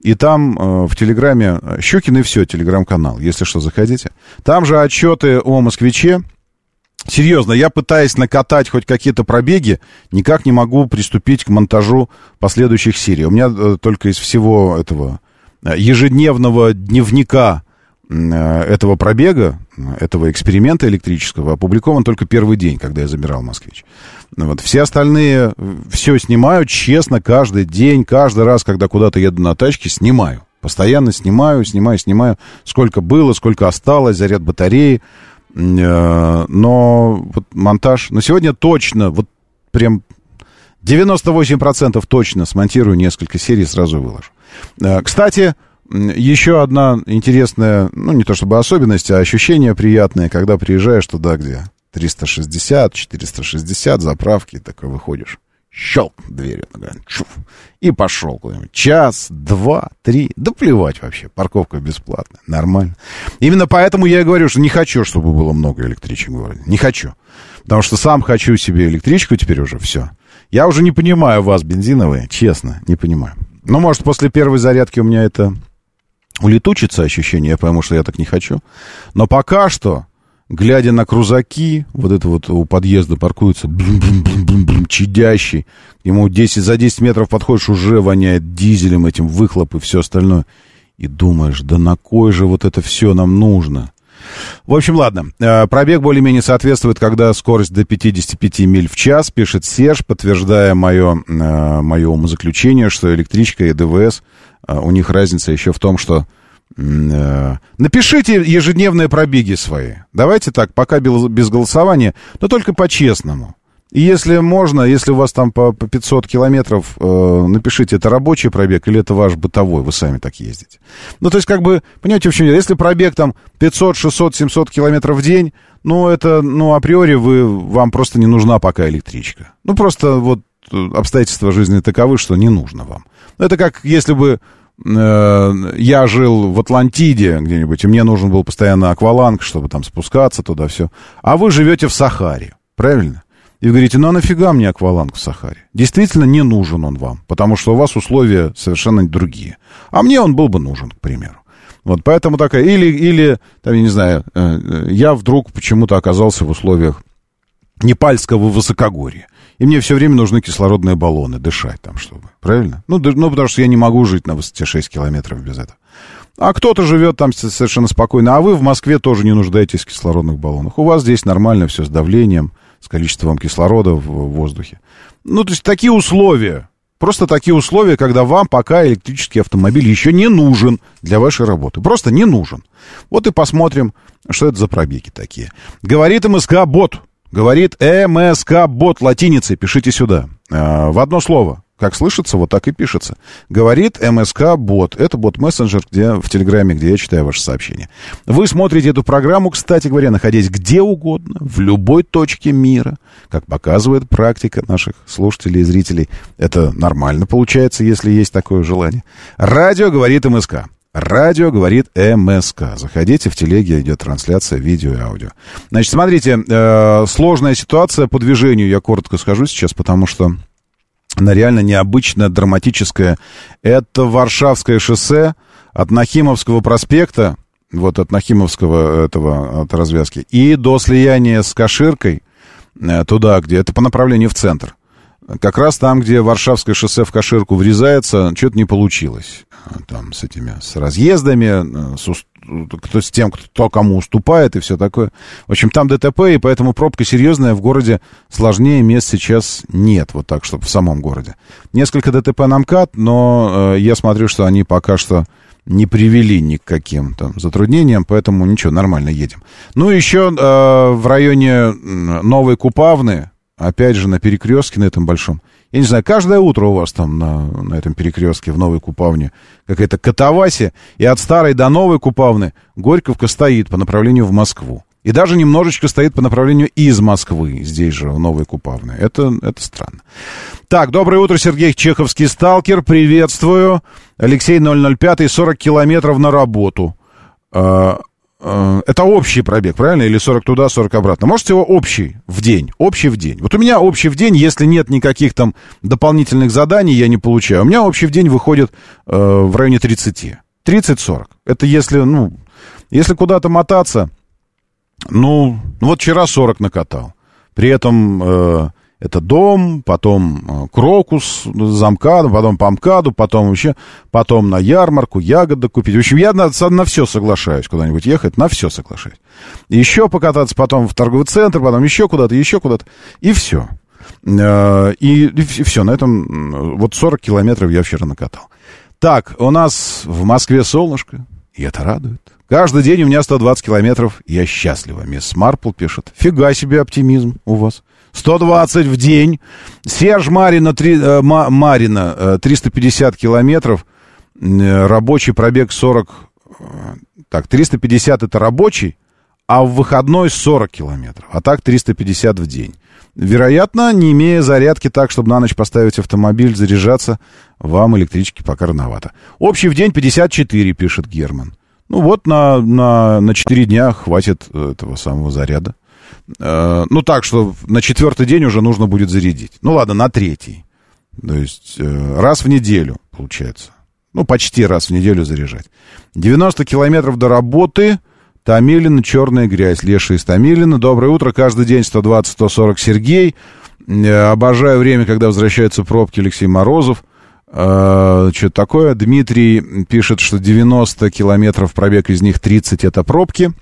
И там э, в Телеграме, э, Щукин и все, Телеграм-канал, если что, заходите. Там же отчеты о москвиче. Серьезно, я пытаясь накатать хоть какие-то пробеги, никак не могу приступить к монтажу последующих серий. У меня э, только из всего этого э, ежедневного дневника э, этого пробега, э, этого эксперимента электрического, опубликован только первый день, когда я забирал «Москвич». Ну Вот. Все остальные все снимаю честно каждый день, каждый раз, когда куда-то еду на тачке, снимаю. Постоянно снимаю, снимаю, снимаю. Сколько было, сколько осталось, заряд батареи. Э, Но вот монтаж... Но сегодня точно, вот прям 98% точно смонтирую несколько серий, сразу выложу. Э, Кстати, еще одна интересная, ну, не то чтобы особенность, а ощущение приятное, когда приезжаешь туда, где 360, 460, заправки, такой выходишь. Щелк дверью, чуф, и пошел куда-нибудь. Час, два, три, да плевать вообще, парковка бесплатная, нормально. Именно поэтому я и говорю, что не хочу, чтобы было много электричек в городе, не хочу. Потому что сам хочу себе электричку теперь уже, все. Я уже не понимаю вас, бензиновые, честно, не понимаю. Ну, может, после первой зарядки у меня это улетучится ощущение, я пойму, что я так не хочу. Но пока что, глядя на крузаки, вот это вот у подъезда паркуется, блум-блум-блум-блум, чадящий, ему 10, за 10 метров подходишь, уже воняет дизелем этим, выхлоп и все остальное. И думаешь, да на кой же вот это все нам нужно? В общем, ладно. Э, Пробег более-менее соответствует, когда скорость до 55 миль в час, пишет Серж, подтверждая мое, э, мое умозаключение, что электричка и ДВС, э, у них разница еще в том, что Напишите ежедневные пробеги свои. Давайте так, пока без голосования, но только по-честному. И если можно, если у вас там по, по 500 километров, э, напишите, это рабочий пробег или это ваш бытовой, вы сами так ездите. Ну, то есть, как бы, понимаете, в чем дело? Если пробег там 500, 600, 700 километров в день, ну, это, ну, априори вы, вам просто не нужна пока электричка. Ну, просто вот э, обстоятельства жизни таковы, что не нужно вам. Это как если бы э, я жил в Атлантиде где-нибудь, и мне нужен был постоянно акваланг, чтобы там спускаться туда все. А вы живете в Сахаре, правильно? И говорите, ну а нафига мне акваланг в Сахаре? Действительно не нужен он вам, потому что у вас условия совершенно другие. А мне он был бы нужен, к примеру. Вот поэтому такая, или, или там, я не знаю, э, э, я вдруг почему-то оказался в условиях Непальского высокогорья. И мне все время нужны кислородные баллоны, дышать там, чтобы. Правильно? Ну, ну, потому что я не могу жить на высоте 6 километров без этого. А кто-то живет там совершенно спокойно. А вы в Москве тоже не нуждаетесь в кислородных баллонах. У вас здесь нормально все с давлением, с количеством кислорода в воздухе. Ну, то есть такие условия. Просто такие условия, когда вам пока электрический автомобиль еще не нужен для вашей работы. Просто не нужен. Вот и посмотрим, что это за пробеги такие. Говорит МСК Бот. Говорит МСК Бот латиницей. Пишите сюда. Э, В одно слово. Как слышится, вот так и пишется. Говорит МСК Бот. Это бот-мессенджер где, в Телеграме, где я читаю ваши сообщения. Вы смотрите эту программу, кстати говоря, находясь где угодно, в любой точке мира. Как показывает практика наших слушателей и зрителей. Это нормально получается, если есть такое желание. Радио говорит МСК. Радио говорит МСК. Заходите в телеге, идет трансляция видео и аудио. Значит, смотрите, э, сложная ситуация по движению, я коротко скажу сейчас, потому что она реально необычная, драматическая. Это Варшавское шоссе от Нахимовского проспекта, вот от Нахимовского этого, от развязки, и до слияния с Каширкой, э, туда, где, это по направлению в центр. Как раз там, где Варшавское шоссе в Каширку врезается, что-то не получилось. Там с этими, с разъездами, э, с, кто, с тем, кто кому уступает и все такое. В общем, там ДТП, и поэтому пробка серьезная. В городе сложнее мест сейчас нет, вот так, чтобы в самом городе. Несколько ДТП на МКАД, но э, я смотрю, что они пока что не привели ни к каким там затруднениям, поэтому ничего, нормально едем. Ну, еще э, в районе Новой Купавны, опять же, на перекрестке на этом большом, я не знаю, каждое утро у вас там на, на этом перекрестке в Новой Купавне какая-то катавасия, и от старой до Новой Купавны Горьковка стоит по направлению в Москву. И даже немножечко стоит по направлению из Москвы, здесь же, в Новой Купавны. Это, это странно. Так, доброе утро, Сергей Чеховский сталкер, приветствую. Алексей 005, 40 километров на работу. А, Это общий пробег, правильно? Или 40 туда, 40 обратно. Можете его общий в день? Общий в день. Вот у меня общий в день, если нет никаких там дополнительных заданий, я не получаю. У меня общий в день выходит э, в районе 30. 30-40. Это если, ну, если куда-то мотаться, ну, ну вот вчера 40 накатал. При этом э, это дом, потом э, крокус за МКАДом, потом по МКАДу, потом вообще, потом на ярмарку, ягоды купить. В общем, я на, на все соглашаюсь куда-нибудь ехать, на все соглашаюсь. Еще покататься, потом в торговый центр, потом еще куда-то, еще куда-то, и все. Э, И, и все, на этом м, вот 40 километров я вчера накатал. Так, у нас в Москве солнышко, и это радует. Каждый день у меня 120 километров, я счастлива. Мисс Марпл пишет. Фига себе оптимизм у вас. 120 в день. Серж Марина, три- э, Ма- Марина э, 350 километров. Э, Рабочий пробег 40... э, Так, 350 это рабочий, а в выходной 40 километров. А так 350 в день. Вероятно, не имея зарядки так, чтобы на ночь поставить автомобиль, заряжаться, вам электрички пока рановато. Общий в день 54, пишет Герман. Ну вот на, на, на 4 дня хватит э, этого самого заряда. Э, ну так, что на четвертый день уже нужно будет зарядить. Ну ладно, на третий. То есть э, раз в неделю, получается. Ну, почти раз в неделю заряжать. 90 километров до работы. Томилина, черная грязь. Леша из Томилина. Доброе утро. Каждый день 120-140 Сергей. Э, Обожаю время, когда возвращаются пробки Алексей Морозов. Э, Что такое? Дмитрий пишет, что 90 километров пробег, из них 30 это пробки.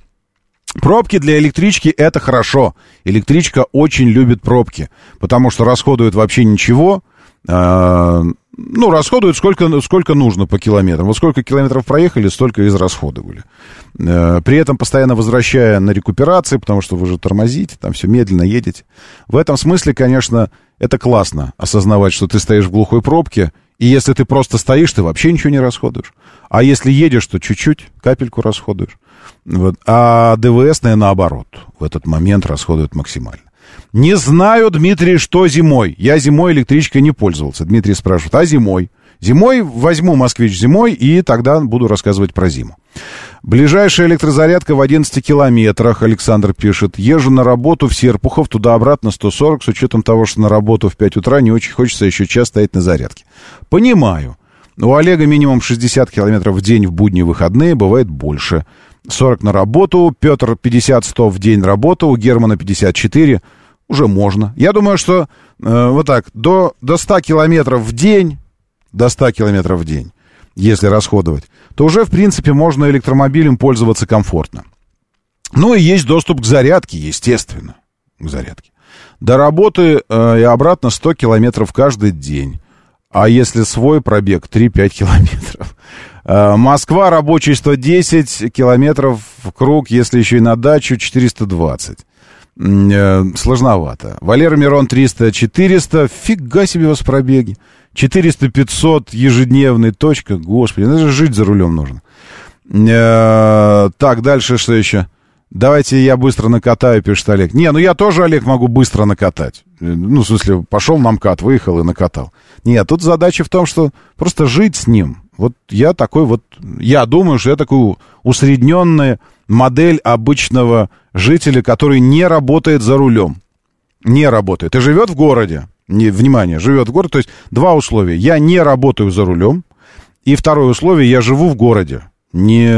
Пробки для электрички это хорошо. Электричка очень любит пробки, потому что расходует вообще ничего. Э, ну, расходуют сколько, сколько нужно по километрам. Вот сколько километров проехали, столько израсходовали. Э, При этом постоянно возвращая на рекуперации, потому что вы же тормозите, там все медленно едете. В этом смысле, конечно, это классно осознавать, что ты стоишь в глухой пробке, и если ты просто стоишь, ты вообще ничего не расходуешь. А если едешь, то чуть-чуть, капельку расходуешь. Вот. А ДВСные, наоборот, в этот момент расходуют максимально. Не знаю, Дмитрий, что зимой. Я зимой электричкой не пользовался. Дмитрий спрашивает, а зимой? Зимой возьму «Москвич» зимой, и тогда буду рассказывать про зиму. Ближайшая электрозарядка в 11 километрах, Александр пишет. Езжу на работу в Серпухов, туда-обратно 140, с учетом того, что на работу в 5 утра не очень хочется еще час стоять на зарядке. Понимаю. У Олега минимум 60 километров в день в будни выходные, бывает больше. 40 на работу, Петр 50-100 в день работы, у Германа 54, уже можно. Я думаю, что э, вот так, до, до 100 километров в день, до 100 километров в день, если расходовать, то уже, в принципе, можно электромобилем пользоваться комфортно. Ну и есть доступ к зарядке, естественно, к зарядке. До работы э, и обратно 100 километров каждый день. А если свой пробег, 3-5 километров. Э, Москва, рабочий 110 километров в круг, если еще и на дачу, 420. М, э, Сложновато. Валера Мирон 300-400. Фига себе у вас пробеги. 400-500 ежедневный, точка. Господи, даже жить за рулем нужно. Э, Так, дальше что еще? Давайте я быстро накатаю, пишет Олег. Не, ну я тоже, Олег, могу быстро накатать. Э, Ну, в смысле, пошел на МКАД, выехал и накатал. Нет, тут задача в том, что просто жить с ним. Вот я такой вот, я думаю, что я такой усредненная модель обычного жителя, который не работает за рулем. Не работает. И живет в городе. Не, внимание, живет в городе. То есть два условия. Я не работаю за рулем. И второе условие, я живу в городе. Не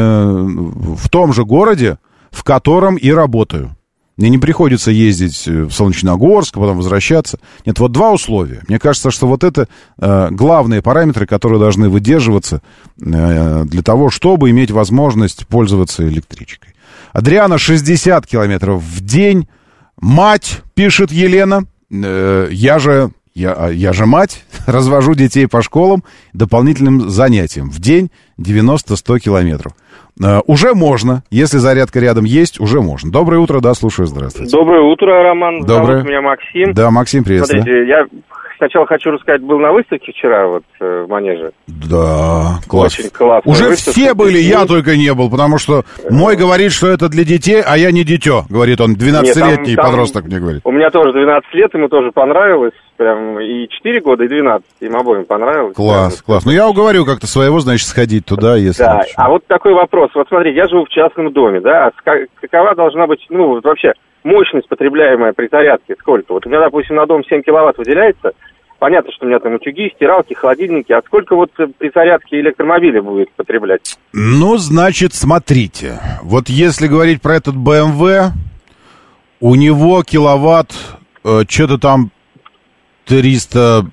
в том же городе, в котором и работаю. Мне не приходится ездить в Солнечногорск, потом возвращаться. Нет, вот два условия. Мне кажется, что вот это э, главные параметры, которые должны выдерживаться э, для того, чтобы иметь возможность пользоваться электричкой. Адриана 60 километров в день. Мать, пишет Елена. Э, я же я, а я же мать, развожу детей по школам дополнительным занятиям. В день 90-100 километров. Э, уже можно, если зарядка рядом есть, уже можно. Доброе утро, да, слушаю, здравствуйте. Доброе утро, Роман. Доброе. Зовут меня Максим. Да, Максим, приветствую. Смотрите, я сначала хочу рассказать, был на выставке вчера вот э, в Манеже. Да, класс. Очень классно. Уже Выставка. все были, я только не был, потому что мой говорит, что это для детей, а я не дитё, говорит он, 12-летний Нет, там- там- подросток мне говорит. У меня тоже 12 лет, ему тоже понравилось. Прям и 4 года, и 12. Им обоим понравилось. Класс, Прям. класс. Ну, я уговорю как-то своего, значит, сходить туда, если... Да, а вот такой вопрос. Вот смотрите, я живу в частном доме, да, а какова должна быть, ну, вот вообще, мощность, потребляемая при зарядке, сколько? Вот у меня, допустим, на дом 7 киловатт выделяется, понятно, что у меня там утюги, стиралки, холодильники, а сколько вот э, при зарядке электромобиля будет потреблять? Ну, значит, смотрите. Вот если говорить про этот BMW, у него киловатт, э, что-то там 300...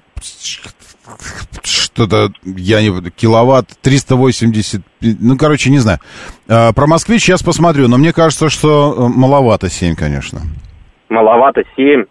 Что-то, я не... Киловатт 380... Ну, короче, не знаю. Э, про «Москвич» сейчас посмотрю, но мне кажется, что э, маловато 7, конечно. Маловато, 7.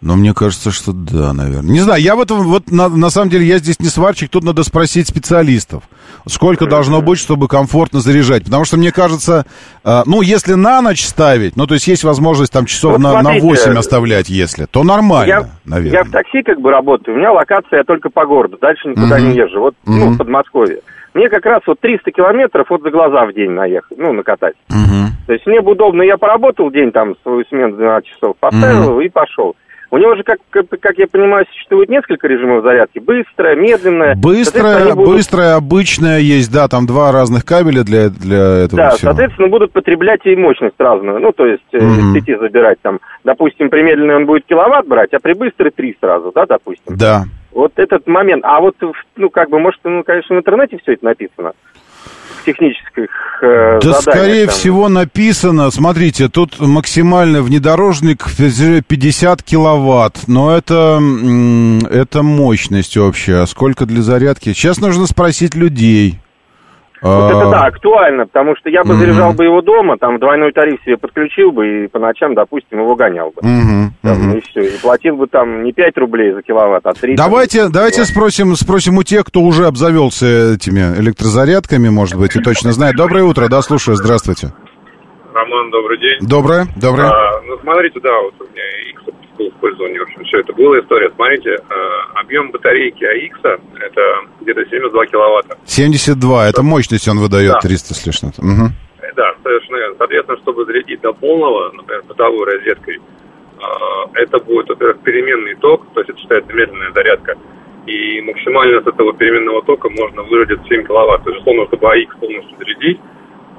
Но мне кажется, что да, наверное. Не знаю, я в этом, вот на, на самом деле, я здесь не сварщик, тут надо спросить специалистов. Сколько должно быть, чтобы комфортно заряжать? Потому что мне кажется, э, ну, если на ночь ставить, ну, то есть есть возможность там часов Вот на, на смотрите, 8 оставлять, если, то нормально, Я, наверное. я в такси как бы работаю, у меня локация только по городу, дальше никуда Мгм. не езжу, вот, ну, Мгм. в Подмосковье. Мне как раз вот 300 километров вот за глаза в день наехать, ну, накатать. Мгм. То есть мне бы удобно, я поработал день там, свою смену 12 часов, поставил его и пошел. У него же, как, как, я понимаю, существует несколько режимов зарядки. Быстрая, медленная. Быстрая, будут- быстрая, обычная есть, да, там два разных кабеля для, для этого Да, всего. соответственно, будут потреблять и мощность разную. Ну, то есть из сети забирать там. Допустим, при медленной он будет киловатт брать, а при быстрой три сразу, да, допустим. Да. Вот этот момент. А вот, ну, как бы, может, ну, конечно, в интернете все это написано. Технических э, Да, заданиях скорее там. всего, написано, смотрите, тут максимальный внедорожник 50 киловатт, но это, это мощность общая. А сколько для зарядки? Сейчас нужно спросить людей. Вот это А, да, актуально, потому что я бы заряжал бы его дома, там двойной тариф себе подключил бы и по ночам, допустим, его гонял бы. Там. И все. И платил бы там не 5 рублей за киловатт, а 3. Давайте, давайте спросим, спросим у тех, кто уже обзавелся этими электрозарядками, может быть, и точно знает. Доброе утро, да, слушаю, здравствуйте. Роман, добрый день. Доброе, доброе. А, ну, смотрите, да, вот у меня X был в общем, все это была история. Смотрите, а, объем батарейки AX это где-то 72 киловатта. 72, это мощность он выдает, Да. 300 с лишним. Э, Да, совершенно верно. Соответственно, чтобы зарядить до полного, например, бытовой розеткой, а, это будет, во-первых, переменный ток, то есть это считается медленная зарядка. И максимально с этого переменного тока можно выродить 7 киловатт. То есть, условно, чтобы AX полностью зарядить,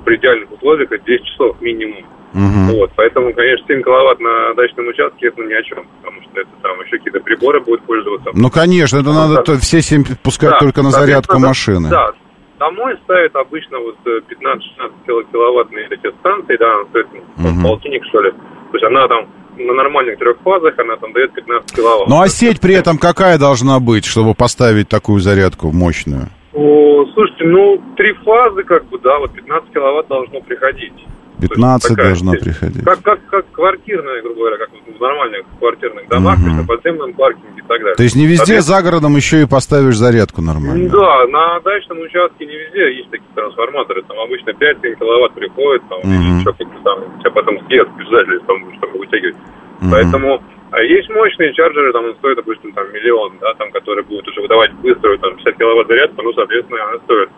при идеальных условиях это 10 часов минимум. Мгм. Вот, поэтому, конечно, 7 киловатт на дачном участке это ни о чем, потому что это там еще какие-то приборы будут пользоваться. Ну, конечно, это надо да. то- все 7 пускать Да, только на зарядку машины. Да, домой ставят обычно вот э, 15-16 кило- киловаттные эти станции, да, она стоит ну, Мгм. полтинник, что ли. То есть она там на нормальных трех фазах, она там дает 15 киловатт. Ну, а сеть при этом какая должна быть, чтобы поставить такую зарядку мощную? О, слушайте, ну, три фазы, как бы, да, вот 15 киловатт должно приходить. То есть 15 такая должно сеть. приходить. Как, как, как квартирная, грубо говоря, как в нормальных квартирных домах, есть на подземном паркинге и так далее. То есть не везде за городом еще и поставишь зарядку нормально. Да, на дачном участке не везде есть такие трансформаторы. Там обычно 5-7 киловатт приходит, там, или еще как-то там, тебя потом съест обязательно, там, чтобы вытягивать. Мгм. Поэтому а есть мощные чарджеры, там, он стоит, допустим, там, миллион, да, там, которые будут уже выдавать быструю, там, 50 киловатт зарядку, ну, соответственно, она стоит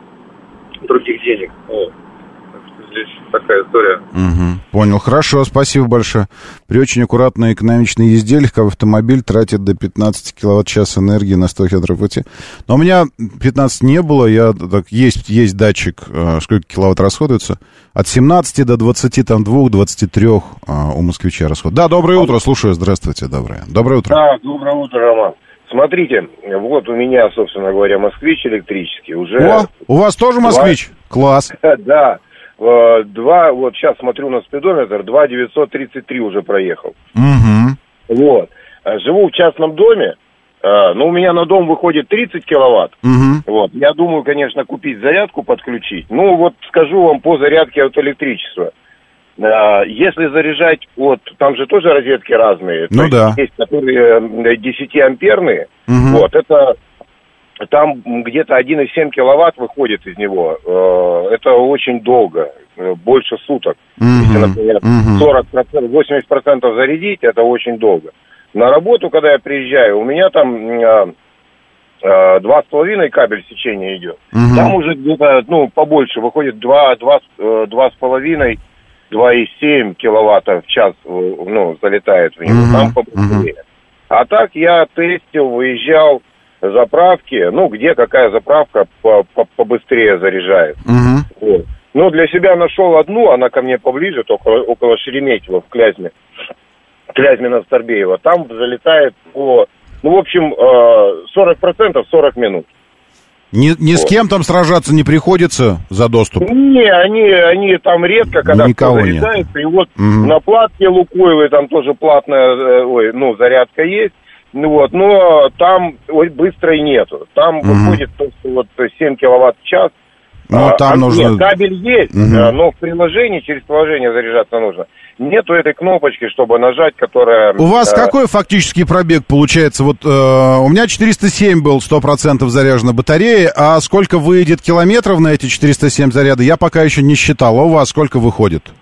других денег. Вот. Здесь такая история. Мгм. Понял. Хорошо, спасибо большое. При очень аккуратной экономичной езде легковой автомобиль тратит до 15 киловатт-час энергии на 100 километров пути. Но у меня 15 не было. Я так, есть, есть датчик, э, сколько киловатт расходуется. От 17 до 20, там, 2-23 а, у москвича расход. Да, доброе утро. Слушаю. Здравствуйте. Доброе. Доброе утро. Да, доброе утро, Роман. Смотрите, вот у меня, собственно говоря, москвич электрический уже... О, у вас тоже москвич? Класс. Да, два, вот сейчас смотрю на спидометр, 2 933 уже проехал. Угу. Вот. Э, Живу в частном доме, э, но у меня на дом выходит 30 киловатт. Угу. Вот. Я думаю, конечно, купить зарядку, подключить. Ну, вот скажу вам по зарядке от электричества. Если заряжать от... Там же тоже розетки разные. Ну да. Есть, которые э, 10-амперные. Мгм. Вот, это... Там где-то 1,7 киловатт выходит из него. Э, Это очень долго, э, больше суток. Если, Мгм. например, Мгм. 40%, 80% зарядить, это очень долго. На работу, когда я приезжаю, у меня там а, два с половиной кабель сечения идет. Мгм. Там уже где-то, ну, побольше, выходит два, два, э, два с половиной, два и семь киловатта в час, э, ну, залетает в него. Мгм. Там побыстрее. А так я тестил, выезжал заправки, ну, где какая заправка по- по- побыстрее заряжает. Мгм. Вот. Ну, для себя нашел одну, она ко мне поближе, только около Шереметьево, в Клязьме. Клязьмина Старбеева. Там залетает по, ну, в общем, э, 40% 40 минут. Ни, ни с кем там сражаться не приходится за доступ? Не, они, они там редко, когда Никого кто нет. заряжается. И вот Мгм. на платке Лукойлы там тоже платная, э, ой, ну, зарядка есть. Ну вот, но там ой, быстрой нету. Там Мгм. выходит то, что вот 7 киловатт в час. Ну, А, там а нужно... Нет, кабель есть, э, но в приложении, через приложение заряжаться нужно. Нету этой кнопочки, чтобы нажать, которая... У вас э, какой фактический пробег получается? Вот э, у меня 407 был 100% заряжена батарея, а сколько выйдет километров на эти 407 заряда, я пока еще не считал. А у вас сколько выходит?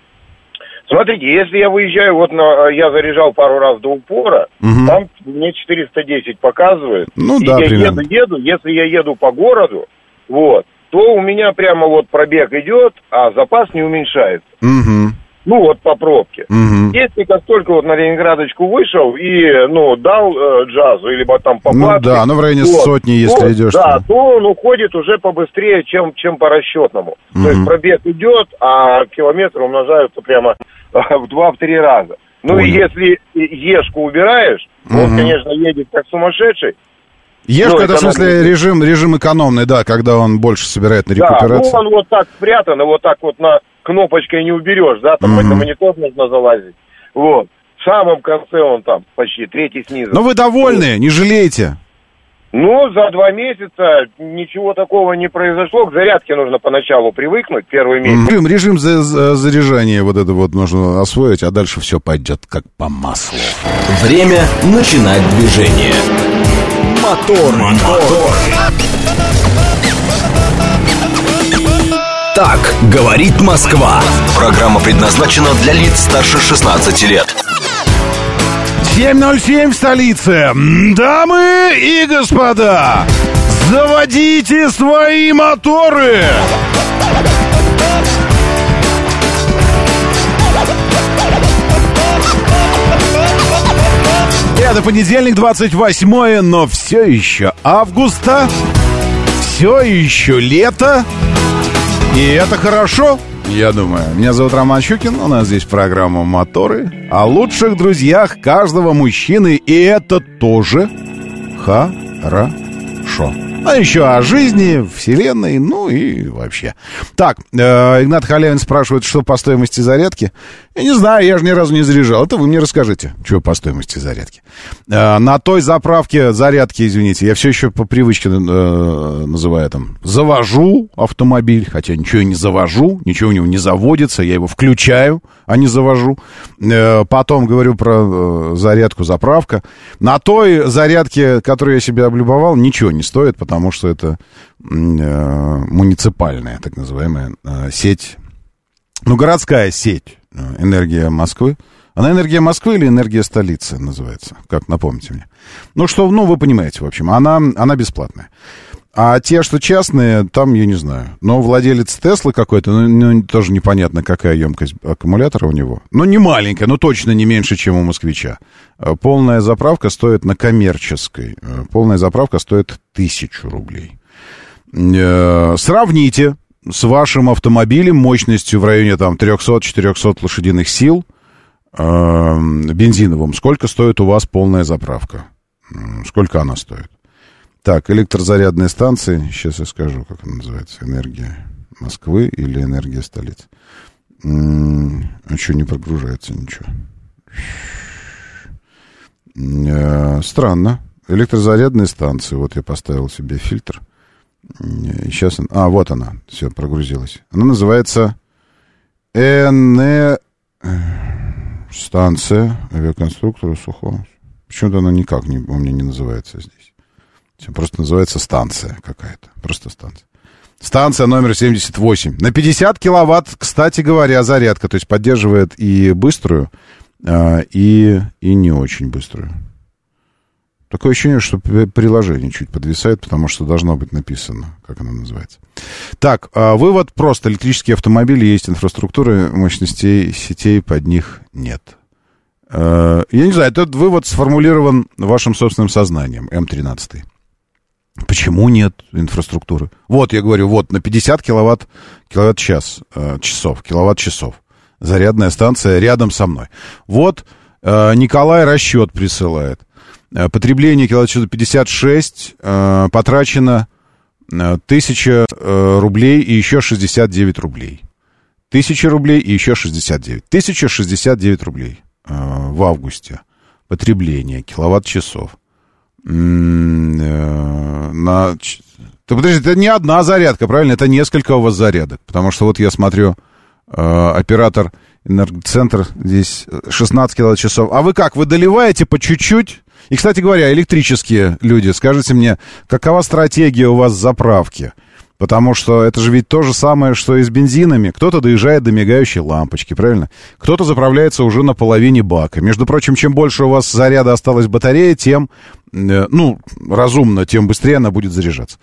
Смотрите, если я выезжаю, вот на, я заряжал пару раз до упора, Мгм. там мне 410 показывает. Ну и да, я примерно. еду, еду, если я еду по городу, вот, то у меня прямо вот пробег идет, а запас не уменьшается. Угу. Ну вот по пробке. Угу. Если как только вот на Ленинградочку вышел и, ну, дал э, джазу, либо там по Ну да, ну в районе вот, сотни, если то- идешь. Да, то- то он уходит уже побыстрее, чем, чем по расчетному. Мгм. То есть пробег идет, а километры умножаются прямо в два-три раза. Ну и Понял. если ешку убираешь, он, Мгм. конечно, едет как сумасшедший. Ешка, Ну, это в смысле режим, режим экономный, да, когда он больше собирает на Да, ну рекуперацию. он вот так спрятан, и вот так вот на кнопочкой не уберешь, да, там Мгм. на монитор нужно залазить. Вот. В самом конце он там почти, третий снизу. Но вы довольны, не жалеете. Ну, за два месяца ничего такого не произошло. К зарядке нужно поначалу привыкнуть, первый месяц. Режим, режим за- за- заряжания вот это вот нужно освоить, а дальше все пойдет как по маслу. Время начинать движение. Мотор, мотор. Так говорит Москва. Программа предназначена для лиц старше 16 лет. 7.07 в столице. Дамы и господа, заводите свои моторы. Это понедельник, 28 но все еще августа, все еще лето, и это хорошо, я думаю. Меня зовут Роман Щукин, у нас здесь программа «Моторы» о лучших друзьях каждого мужчины, и это тоже хорошо. А еще о жизни, вселенной, ну и вообще. Так, э, Игнат Халявин спрашивает, что по стоимости зарядки. Я не знаю, я же ни разу не заряжал. Это вы мне расскажите, что по стоимости зарядки. Э, на той заправке зарядки, извините, я все еще по привычке э, называю там, завожу автомобиль, хотя ничего не завожу, ничего у него не заводится, я его включаю, а не завожу. Э, потом говорю про э, зарядку, заправка. На той зарядке, которую я себе облюбовал, ничего не стоит, потому что это э, муниципальная, так называемая, э, сеть, ну, городская сеть «Энергия Москвы». Она «Энергия Москвы» или «Энергия столицы» называется? Как, напомните мне. Ну, что, ну, вы понимаете, в общем, она, она бесплатная. А те, что частные, там я не знаю. Но владелец Теслы какой-то, ну, ну, тоже непонятно, какая емкость аккумулятора у него. Ну, не маленькая, но точно не меньше, чем у москвича. Э, Полная заправка стоит на коммерческой. э, Полная заправка стоит тысячу рублей. Э, Сравните с вашим автомобилем мощностью в районе там 300-400 лошадиных сил э, бензиновым. Сколько стоит у вас полная заправка? Сколько она стоит? Так, электрозарядные станции. Сейчас я скажу, как она называется. Энергия Москвы или энергия столицы. М, А что не прогружается ничего? Э, Странно. Электрозарядные станции. Вот я поставил себе фильтр. Сейчас... А, вот она. Все, прогрузилась. Она называется Эне... Станция авиаконструктора Сухого. Почему-то она никак не, у меня не называется здесь. Просто называется станция какая-то. Просто станция. Станция номер 78. На 50 киловатт, кстати говоря, зарядка. То есть поддерживает и быструю, а, и, и не очень быструю. Такое ощущение, что приложение чуть подвисает, потому что должно быть написано, как оно называется. Так, а, вывод прост. Электрические автомобили есть инфраструктуры, мощностей сетей под них нет. Э, Я не знаю, этот вывод сформулирован вашим собственным сознанием, М13. Почему нет инфраструктуры? Вот, я говорю, вот, на 50 киловатт, киловатт-час, э, часов, киловатт-часов. Зарядная станция рядом со мной. Вот, Николай расчет присылает. Э, Потребление киловатт-часа 56, э, потрачено э, 1000 э, рублей и еще 69 рублей. 1000 рублей и еще 69. 1069 рублей в августе. Потребление киловатт-часов. На... Да подожди, это не одна зарядка, правильно? Это несколько у вас зарядок. Потому что вот я смотрю, оператор энергоцентр здесь 16 киловатт-часов. А вы как, вы доливаете по чуть-чуть? И, кстати говоря, электрические люди, скажите мне, какова стратегия у вас заправки? Потому что это же ведь то же самое, что и с бензинами. Кто-то доезжает до мигающей лампочки, правильно? Кто-то заправляется уже на половине бака. Между прочим, чем больше у вас заряда осталось батареи, тем, э, ну, разумно, тем быстрее она будет заряжаться.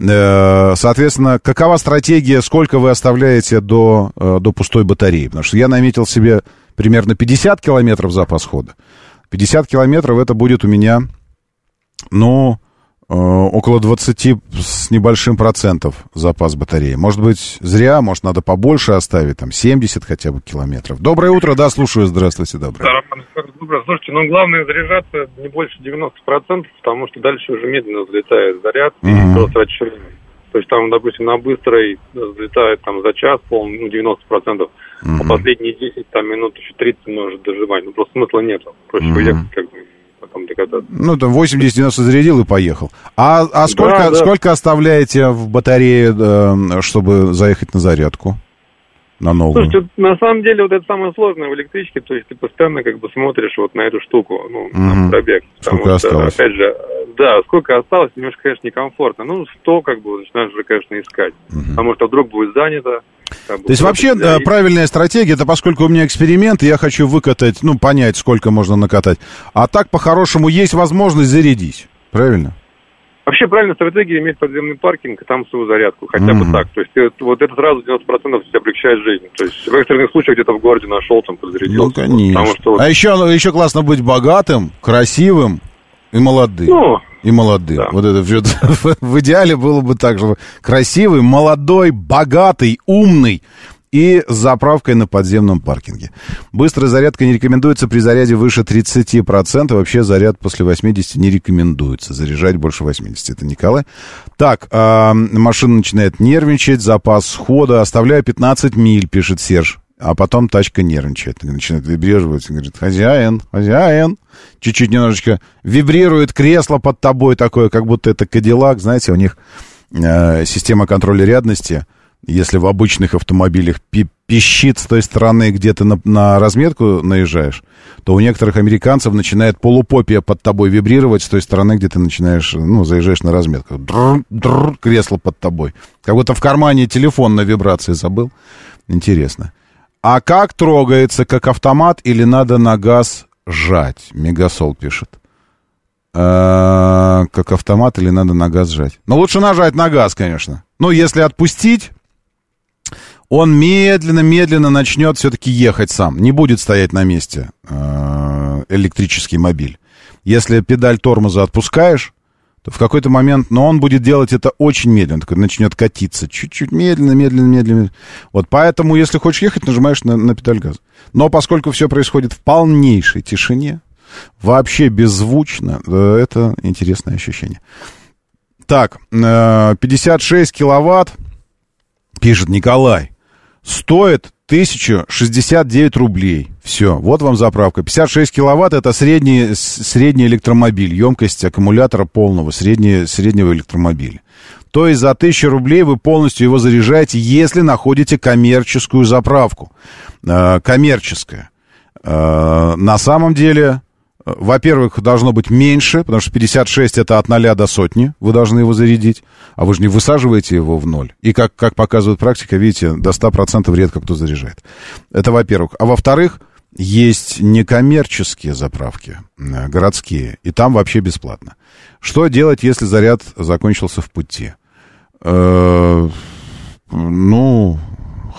Э, соответственно, какова стратегия, сколько вы оставляете до, э, до пустой батареи? Потому что я наметил себе примерно 50 километров запас хода. 50 километров это будет у меня, ну, э, около 20 с небольшим процентов запас батареи. Может быть, зря, может, надо побольше оставить, там, 70 хотя бы километров. Доброе утро, да, слушаю, здравствуйте, доброе. Да, Роман, доброе. Слушайте, ну главное заряжаться не больше 90%, потому что дальше уже медленно взлетает заряд, Мгм. и просто время. То есть там, допустим, на быстрой взлетает там за час, пол, ну, 90%, а последние 10 там, минут еще 30 может доживать. Ну, просто смысла нет. Проще Мгм. уехать, как бы, потом докататься. Ну, там 80-90 зарядил и поехал. А, а сколько, да. сколько оставляете в батарее, э, чтобы заехать на зарядку? На новую? Слушайте, вот на самом деле вот это самое сложное в электричке, то есть ты постоянно как бы смотришь вот на эту штуку, ну, Мгм. на пробег. Сколько что, осталось? Опять же, да, сколько осталось, немножко, конечно, некомфортно. Ну, 100 как бы начинаешь уже, конечно, искать. Потому что вдруг будет занято. Бы, То есть вообще э, правильная стратегия, это поскольку у меня эксперимент, я хочу выкатать, ну, понять, сколько можно накатать. А так, по-хорошему, есть возможность зарядить. Правильно? Вообще правильная стратегия иметь подземный паркинг и там свою зарядку, хотя бы Мгм. так. То есть ты- вот это сразу 90% тебе облегчает жизнь. То есть в экстренных случаях где-то в городе нашел, там подзарядился. Ну, конечно. Потому что А еще, еще классно быть богатым, красивым и молодым. Ну, и молодым. Вот это всё- в идеале было бы так, чтобы красивый, молодой, богатый, умный и с заправкой на подземном паркинге. Быстрая зарядка не рекомендуется при заряде выше 30%. Вообще заряд после 80 не рекомендуется. Заряжать больше 80. Это Николай. Так, а, машина начинает нервничать, запас хода. Оставляю 15 миль, пишет Серж. А потом тачка нервничает, начинает вибрировать, говорит, хозяин, хозяин. Чуть-чуть немножечко вибрирует кресло под тобой такое, как будто это Кадиллак, знаете, у них э, система контроля рядности, если в обычных автомобилях пи- пищит с той стороны, где ты на, на разметку наезжаешь, то у некоторых американцев начинает полупопия под тобой вибрировать с той стороны, где ты начинаешь, ну, заезжаешь на разметку. Дрр, дрр, кресло под тобой. Как будто в кармане телефон на вибрации забыл. Интересно. А как трогается, как автомат, или надо на газ жать? Мегасол пишет. Э, Как автомат или надо на газ жать? Ну, лучше нажать на газ, конечно. Ну, если отпустить, он медленно-медленно начнет все-таки ехать сам. Не будет стоять на месте э, электрический мобиль. Если педаль тормоза отпускаешь, то в какой-то момент, но он будет делать это очень медленно, такой начнет катиться, чуть-чуть медленно, медленно, медленно. Вот поэтому, если хочешь ехать, нажимаешь на, на педаль газа. Но поскольку все происходит в полнейшей тишине, вообще беззвучно, э, это интересное ощущение. Так, э, 56 киловатт, пишет Николай, стоит 1069 рублей. Все, вот вам заправка. 56 киловатт это средний, средний электромобиль, емкость аккумулятора полного, средний, среднего электромобиля. То есть за 1000 рублей вы полностью его заряжаете, если находите коммерческую заправку. Э, коммерческая. Э, на самом деле, во-первых, должно быть меньше, потому что 56 это от 0 до сотни, вы должны его зарядить, а вы же не высаживаете его в ноль. И как, как показывает практика, видите, до 100% редко кто заряжает. Это во-первых. А во-вторых, есть некоммерческие заправки, э, городские, и там вообще бесплатно. Что делать, если заряд закончился в пути? Э, ну,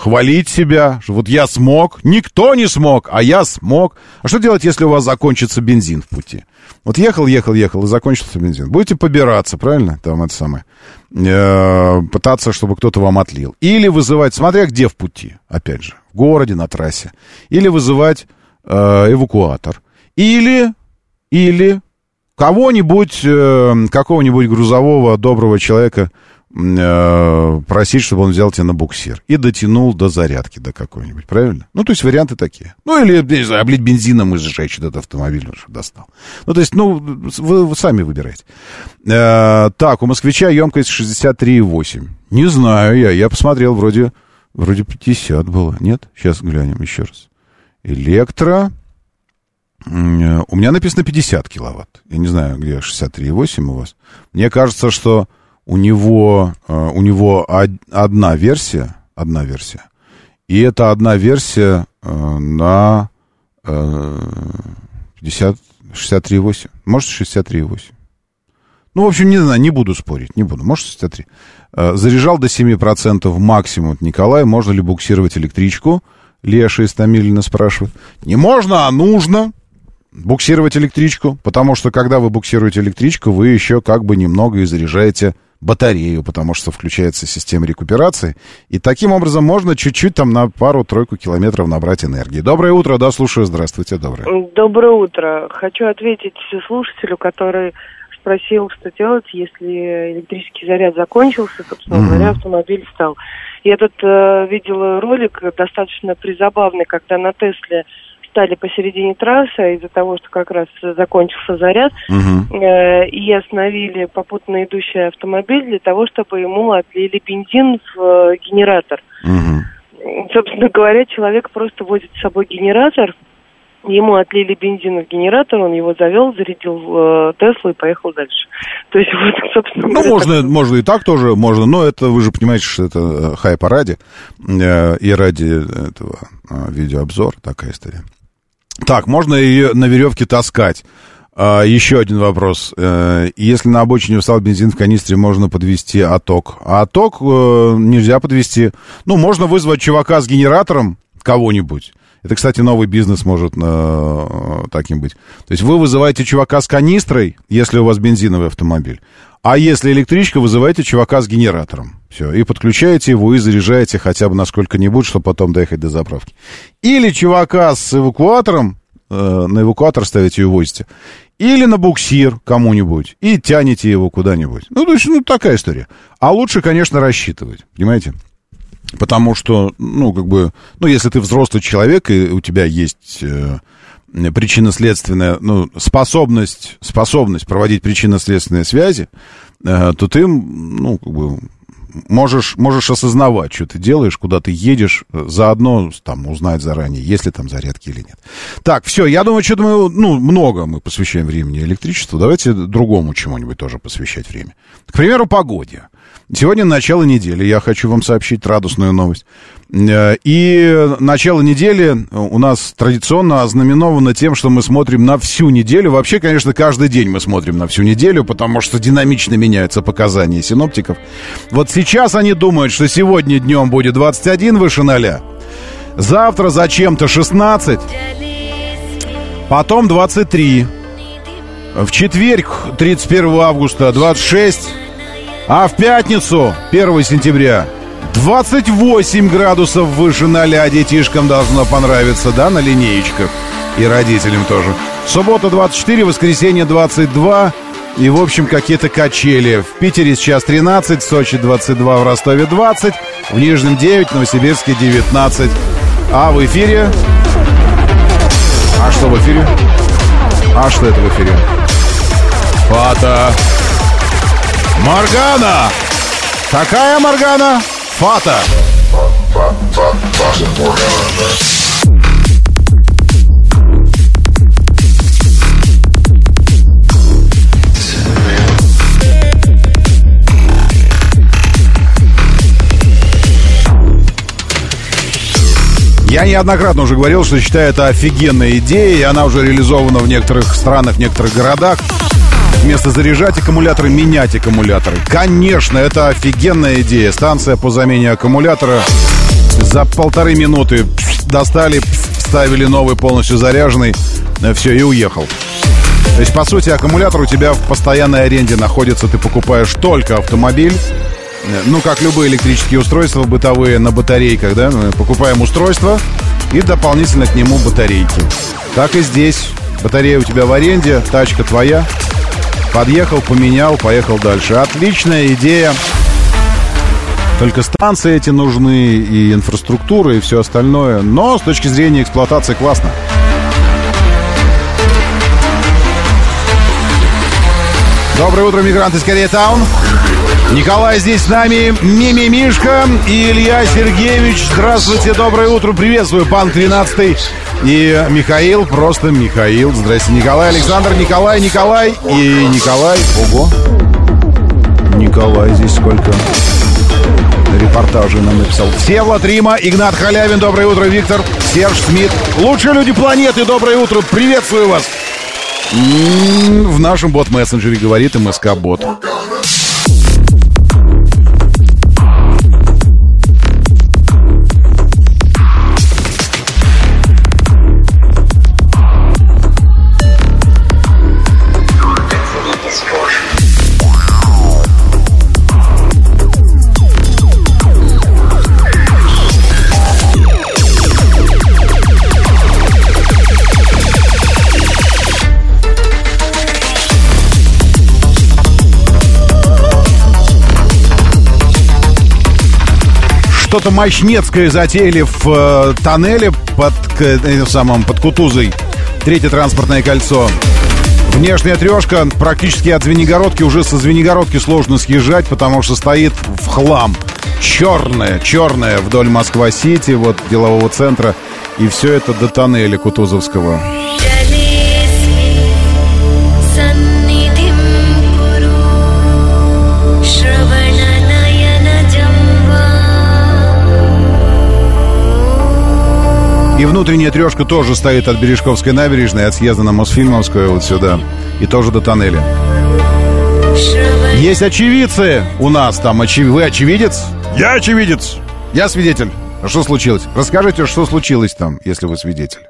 хвалить себя, что вот я смог, никто не смог, а я смог. А что делать, если у вас закончится бензин в пути? Вот ехал, ехал, ехал, и закончился бензин. Будете побираться, правильно? Там это самое. Э, пытаться, чтобы кто-то вам отлил. Или вызывать, смотря где в пути, опять же, в городе, на трассе. Или вызывать э, эвакуатор. Или, или кого-нибудь, э, какого-нибудь грузового доброго человека э, просить, чтобы он взял тебя на буксир и дотянул до зарядки, до какой-нибудь, правильно? Ну, то есть варианты такие. Ну, или, не облить бензином и сжечь этот автомобиль, чтобы достал. Ну, то есть, ну, вы, вы сами выбираете. Э, так, у москвича емкость 63,8. Не знаю я, я посмотрел, вроде, вроде 50 было. Нет? Сейчас глянем еще раз. Электро... М, У меня написано 50 киловатт. Я не знаю, где 63,8 у вас. Мне кажется, что у него, э, у него од- одна версия, одна версия. И это одна версия э, на э, 50, 63,8. Может, 63,8. Ну, в общем, не знаю, не буду спорить, не буду. Может, 63. Э, Заряжал до 7% максимум Николай. Можно ли буксировать электричку? Леша из Томилина спрашивает. Не можно, а нужно. буксировать электричку, потому что когда вы буксируете электричку, вы еще как бы немного и заряжаете батарею, потому что включается система рекуперации. И таким образом можно чуть-чуть там на пару-тройку километров набрать энергии. Доброе утро, да, слушаю, здравствуйте, доброе. Доброе утро. Хочу ответить слушателю, который спросил, что делать, если электрический заряд закончился, собственно Мгм. говоря, автомобиль стал. Я тут э, видела ролик достаточно призабавный, когда на Тесле стали посередине трассы а из-за того, что как раз закончился заряд, э, и остановили попутно идущий автомобиль для того, чтобы ему отлили бензин в э, генератор. Собственно говоря, человек просто возит с собой генератор, ему отлили бензин в генератор, он его завел, зарядил э, Теслу и поехал дальше. То есть вот, собственно Ну, говоря, можно, можно и так тоже, можно, но это, вы же понимаете, что это э, хайп ради, э, и ради этого э, видеообзора такая история. Так, можно ее на веревке таскать. А, еще один вопрос. Э, Если на обочине встал бензин в канистре, можно подвести отток. А отток э, нельзя подвести. Ну, можно вызвать чувака с генератором, кого-нибудь. Это, кстати, новый бизнес может э, таким быть. То есть вы вызываете чувака с канистрой, если у вас бензиновый автомобиль. А если электричка, вызываете чувака с генератором. Все, и подключаете его, и заряжаете хотя бы на сколько-нибудь, чтобы потом доехать до заправки. Или чувака с эвакуатором, э, на эвакуатор ставите и увозите. Или на буксир кому-нибудь, и тянете его куда-нибудь. Ну, то есть, ну, такая история. А лучше, конечно, рассчитывать, понимаете? Потому что, ну, как бы, ну, если ты взрослый человек, и у тебя есть э, причинно-следственная, ну, способность, способность проводить причинно-следственные связи, э, то ты, ну, как бы, можешь, можешь осознавать, что ты делаешь, куда ты едешь, э, заодно там узнать заранее, есть ли там зарядки или нет. Так, все, я думаю, что-то мы, ну, много мы посвящаем времени электричеству. Давайте другому чему-нибудь тоже посвящать время. К примеру, погоде. Сегодня начало недели, я хочу вам сообщить радостную новость. Э, И начало недели у нас традиционно ознаменовано тем, что мы смотрим на всю неделю. Вообще, конечно, каждый день мы смотрим на всю неделю, потому что динамично меняются показания синоптиков. Вот сейчас они думают, что сегодня днем будет 21 выше 0, завтра зачем-то 16, потом 23, в четверг 31 августа 26, а в пятницу, 1 сентября, 28 градусов выше 0. Детишкам должно понравиться, да, на линеечках. И родителям тоже. Суббота 24, воскресенье 22. И, в общем, какие-то качели. В Питере сейчас 13, в Сочи 22, в Ростове 20, в Нижнем 9, в Новосибирске 19. А в эфире... А что в эфире? А что это в эфире? Фата. Моргана! Какая Моргана? Фата. Я неоднократно уже говорил, что считаю это офигенная идея, и она уже реализована в некоторых странах, в некоторых городах. Вместо заряжать аккумуляторы, менять аккумуляторы. Конечно, это офигенная идея. Станция по замене аккумулятора за полторы минуты достали, вставили новый полностью заряженный, все, и уехал. То есть, по сути, аккумулятор у тебя в постоянной аренде находится. Ты покупаешь только автомобиль, ну, как любые электрические устройства бытовые на батарейках, да, мы покупаем устройство и дополнительно к нему батарейки. Так и здесь. Батарея у тебя в аренде, тачка твоя. Подъехал, поменял, поехал дальше. Отличная идея. Только станции эти нужны, и инфраструктура, и все остальное. Но с точки зрения эксплуатации классно. Доброе утро, мигранты из Корейтаун. Николай здесь с нами, Мими Мишка и Илья Сергеевич. Здравствуйте, доброе утро, приветствую, пан 13 и Михаил, просто Михаил. Здрасте, Николай, Александр, Николай, Николай и Николай. Ого, Николай здесь сколько репортажей нам написал. Всеволод Рима, Игнат Халявин, доброе утро, Виктор, Серж Смит. Лучшие люди планеты, доброе утро, приветствую вас. В нашем бот-мессенджере говорит МСК-бот. Что-то мощнецкое затеяли в э, тоннеле под, э, самым, под Кутузой. Третье транспортное кольцо. Внешняя трешка практически от Звенигородки. Уже со Звенигородки сложно съезжать, потому что стоит в хлам. Черная, черная вдоль Москва-Сити, вот делового центра. И все это до тоннеля Кутузовского. Внутренняя трешка тоже стоит от Бережковской набережной, от съезда на Мосфильмовскую вот сюда. И тоже до тоннеля. Есть очевидцы у нас там. Очи... Вы очевидец? Я очевидец. Я свидетель. А что случилось? Расскажите, что случилось там, если вы свидетель.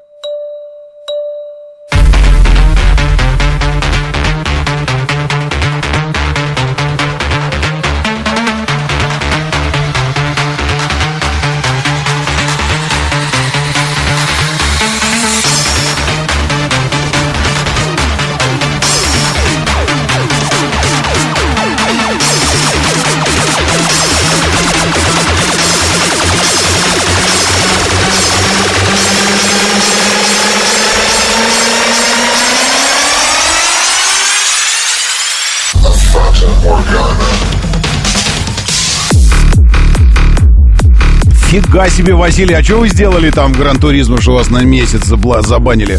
Фига себе, Василий, а что вы сделали там в Гран-туризме, что вас на месяц забанили?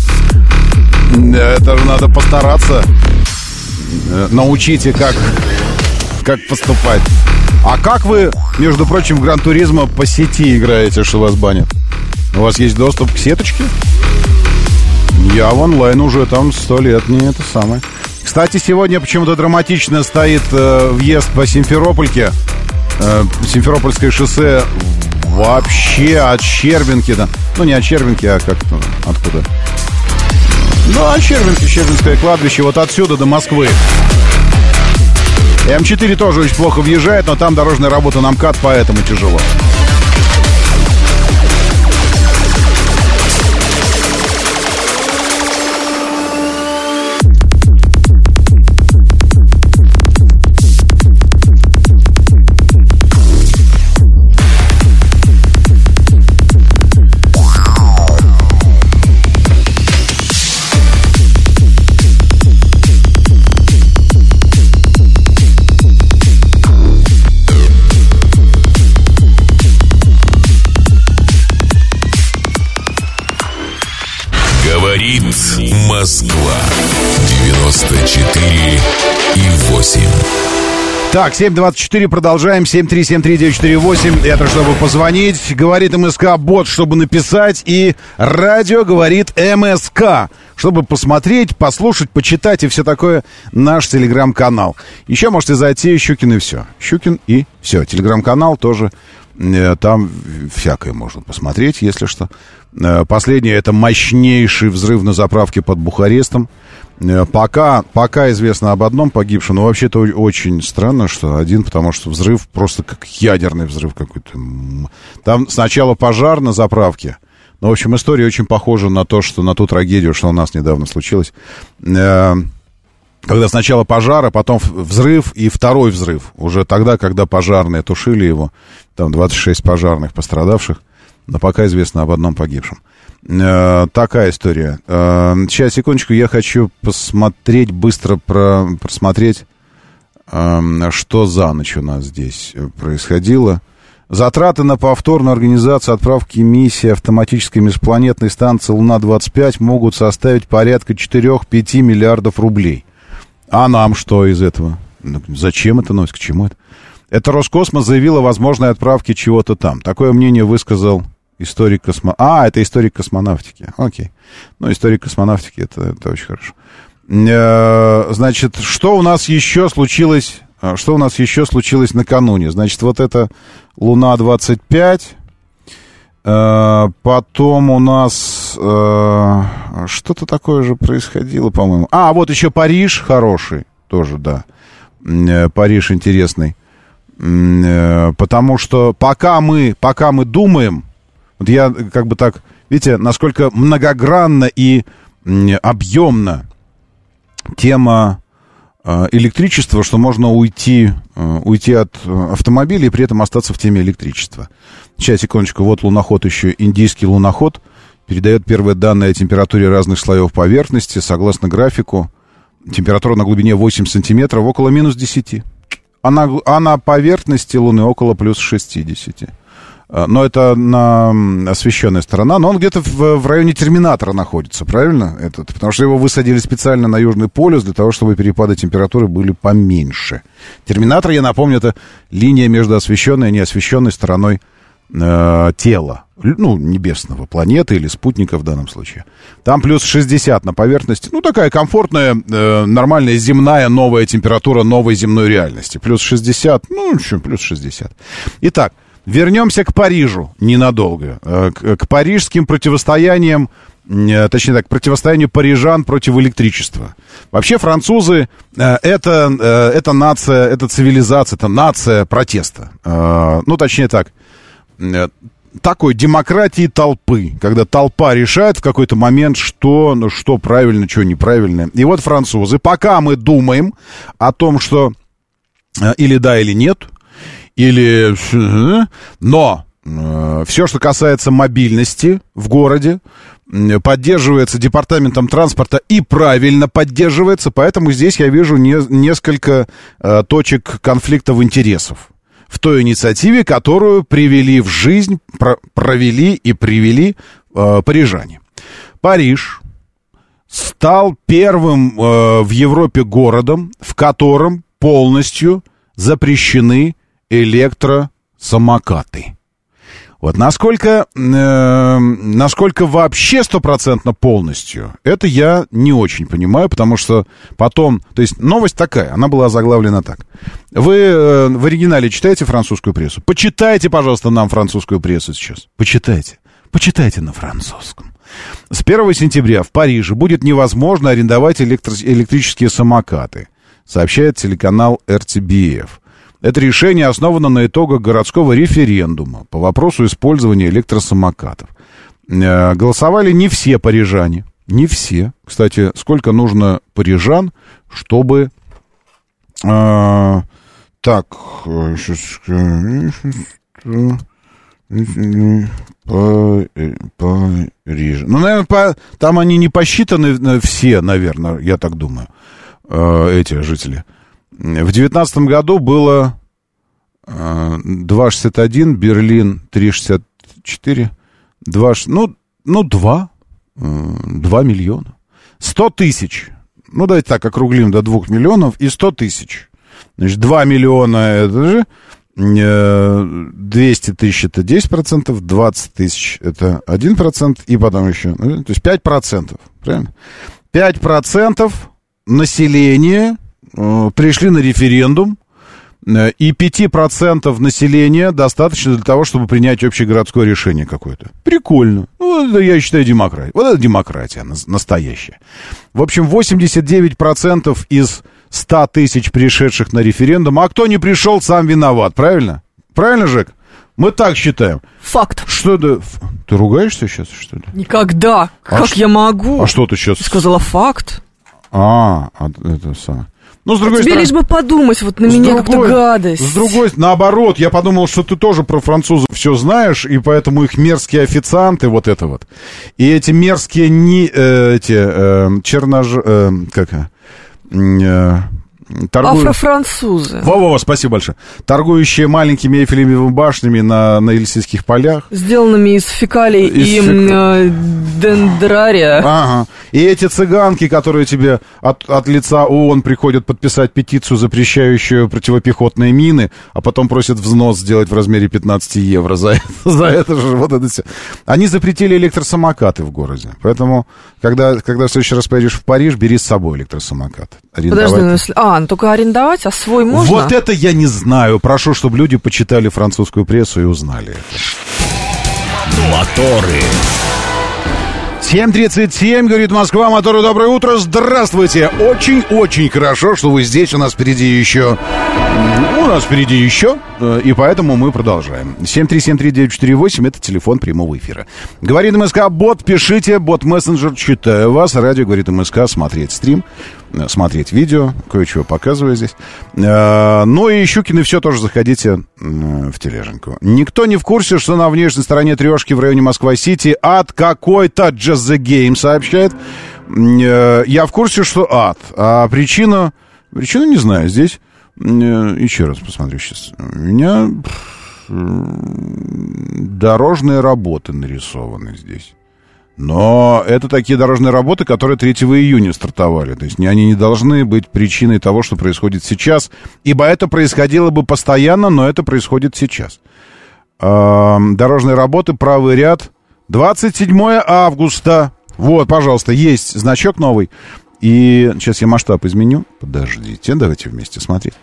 Это же надо постараться. Э, Научите, как, как поступать. А как вы, между прочим, в Гран-туризма по сети играете, что вас банят? У вас есть доступ к сеточке? Я в онлайн уже там сто лет, не это самое. Кстати, сегодня почему-то драматично стоит э, въезд по Симферопольке. Э, Симферопольское шоссе вообще от Щербинки, да. Ну, не от Щербинки, а как-то откуда. Ну, от Щербинки, Щербинское кладбище, вот отсюда до Москвы. М4 тоже очень плохо въезжает, но там дорожная работа на МКАД, поэтому тяжело. Говорит Москва. 94 и 8. Так, 724, продолжаем. 7373948. Это чтобы позвонить. Говорит МСК бот, чтобы написать. И радио говорит МСК, чтобы посмотреть, послушать, почитать и все такое. Наш телеграм-канал. Еще можете зайти Щукин и все. Щукин и все. Телеграм-канал тоже. Э, Там всякое можно посмотреть, если что. Э, Последнее это мощнейший взрыв на заправке под Бухарестом. Э, Пока, пока известно об одном погибшем, но вообще-то очень странно, что один, потому что взрыв просто как ядерный взрыв какой-то. Там сначала пожар на заправке. Ну, в общем, история очень похожа на то, что на ту трагедию, что у нас недавно случилось. Когда сначала пожар, а потом взрыв и второй взрыв. Уже тогда, когда пожарные тушили его, там 26 пожарных пострадавших, но пока известно об одном погибшем. Э, такая история. Э, сейчас, секундочку, я хочу посмотреть, быстро про, просмотреть, э, что за ночь у нас здесь э, происходило. Затраты на повторную организацию отправки миссии автоматической межпланетной станции Луна-25 могут составить порядка 4-5 миллиардов рублей. А нам что из этого? Ну, Зачем это носит? К чему это? Это Роскосмос заявил о возможной отправке чего-то там. Такое мнение высказал историк космо... А, это историк космонавтики. Окей. Ну, историк космонавтики, это, это очень хорошо. Э, Значит, что у нас еще случилось... а, Что у нас еще случилось накануне? Значит, вот это Луна-25. Э, Потом у нас э, что-то такое же происходило, по-моему. А, вот еще Париж хороший, тоже, да. Э, Париж интересный. Э, Потому что пока мы, пока мы думаем, вот я как бы так, видите, насколько многогранно и объемно тема э, электричество, что можно уйти, уйти от автомобиля и при этом остаться в теме электричества. Сейчас, секундочку, вот луноход еще, индийский луноход, передает первые данные о температуре разных слоев поверхности, согласно графику. Температура на глубине 8 сантиметров, около минус 10. А на, а на поверхности Луны около плюс 60. А, Но это на освещенная сторона, но он где-то в, в районе терминатора находится, правильно? Этот, потому что его высадили специально на Южный полюс для того, чтобы перепады температуры были поменьше. Терминатор, я напомню, это линия между освещенной и неосвещенной стороной э, тела, ну, небесного, планеты или спутника в данном случае. Там плюс 60 на поверхности. Ну, такая комфортная, э, нормальная земная новая температура новой земной реальности. Плюс 60, ну, еще плюс 60. Итак, вернемся к Парижу ненадолго. Э, К, к парижским противостояниям, э, точнее так, противостоянию парижан против электричества. Вообще французы э, это, э, это нация, это цивилизация, это нация протеста. Э, Ну, точнее так, э, такой демократии толпы, когда толпа решает в какой-то момент, что, ну, что правильно, что неправильно. И вот французы, пока мы думаем о том, что э, или да, или нет, или... э, Но все, что касается мобильности в городе, поддерживается департаментом транспорта и правильно поддерживается, поэтому здесь я вижу не- несколько э, точек конфликтов интересов в той инициативе, которую привели в жизнь, про- провели и привели э, парижане. Париж стал первым э, в Европе городом, в котором полностью запрещены электросамокаты. Вот насколько, э, насколько вообще стопроцентно полностью, это я не очень понимаю, потому что потом, то есть новость такая, она была заглавлена так. Вы э, в оригинале читаете французскую прессу? Почитайте, пожалуйста, нам французскую прессу сейчас. Почитайте. Почитайте на французском. С 1 сентября в Париже будет невозможно арендовать электро- электрические самокаты, сообщает телеканал RTBF. Это решение основано на итогах городского референдума по вопросу использования электросамокатов. Э, Голосовали не все парижане. Не все. Кстати, сколько нужно парижан, чтобы... э, так, э, щас скажу, что- Па- э, Париж. Ну, наверное, по- там они не посчитаны э, все, наверное, я так думаю, э, эти жители. В девятнадцатом году было э, 2,61, Берлин 3,64, 2, ш- ну, ну, 2, 2 миллиона. 100 тысяч, ну, давайте так, округлим до 2 миллионов и 100 тысяч. Значит, 2 миллиона это же э, 200 тысяч это 10%, 20 тысяч это 1%, и потом еще, ну, то есть 5%, правильно? 5% населения э, пришли на референдум, э, и 5% населения достаточно для того, чтобы принять общегородское решение какое-то. Прикольно. Ну, это, я считаю, демократия. Вот это демократия нас- настоящая. В общем, 89% из 100 тысяч пришедших на референдум, а кто не пришел, сам виноват, правильно? Правильно, Жек? Мы так считаем. Факт. Что ты... Ты ругаешься сейчас, что ли? Никогда. А как ш- я могу? А что ты сейчас... Сказала факт. А, а, это самое. Ну, с другой Тебе стороны... лишь бы подумать вот на меня как-то гадость. С другой, наоборот, я подумал, что ты тоже про французов все знаешь, и поэтому их мерзкие официанты, вот это вот. И эти мерзкие не, э, эти э, чернож... э, как... э, торгуют- Афрофранцузы. Во-во, спасибо большое. Торгующие маленькими эйфелевыми башнями на, на Елисейских полях. Сделанными из фекалий Из и м, э, дендрария. Ага. И эти цыганки, которые тебе от, от лица ООН приходят подписать петицию, запрещающую противопехотные мины, а потом просят взнос сделать в размере 15 евро за, это- за это же. Вот это все. Они запретили электросамокаты в городе. Поэтому, когда, когда в следующий раз поедешь в Париж, бери с собой электросамокат. Арендовать. Подожди, ну если... А, ну только арендовать, а свой можно? Вот это я не знаю. Прошу, чтобы люди почитали французскую прессу и узнали это. Моторы. 7.37, говорит Москва, моторы, доброе утро, здравствуйте. Очень-очень хорошо, что вы здесь, у нас впереди еще У нас впереди еще, и поэтому мы продолжаем. 7373948 это телефон прямого эфира. Говорит МСК, бот, пишите, бот-мессенджер, читаю вас. Радио говорит МСК, смотреть стрим, э, смотреть видео, кое-чего показываю здесь. Э, Ну и Щукин и все тоже заходите э, в тележеньку. Никто не в курсе, что на внешней стороне трешки в районе Москва-Сити ад какой-то Just the Game сообщает. Э, Я в курсе, что ад. А причина... Причину не знаю. Здесь э, еще раз посмотрю сейчас. У меня дорожные работы нарисованы здесь. Но это такие дорожные работы, которые 3 июня стартовали. То есть они не должны быть причиной того, что происходит сейчас. Ибо это происходило бы постоянно, но это происходит сейчас. Дорожные работы, правый ряд. 27 августа. Вот, пожалуйста, есть значок новый. И сейчас я масштаб изменю. Подождите, давайте вместе смотреть.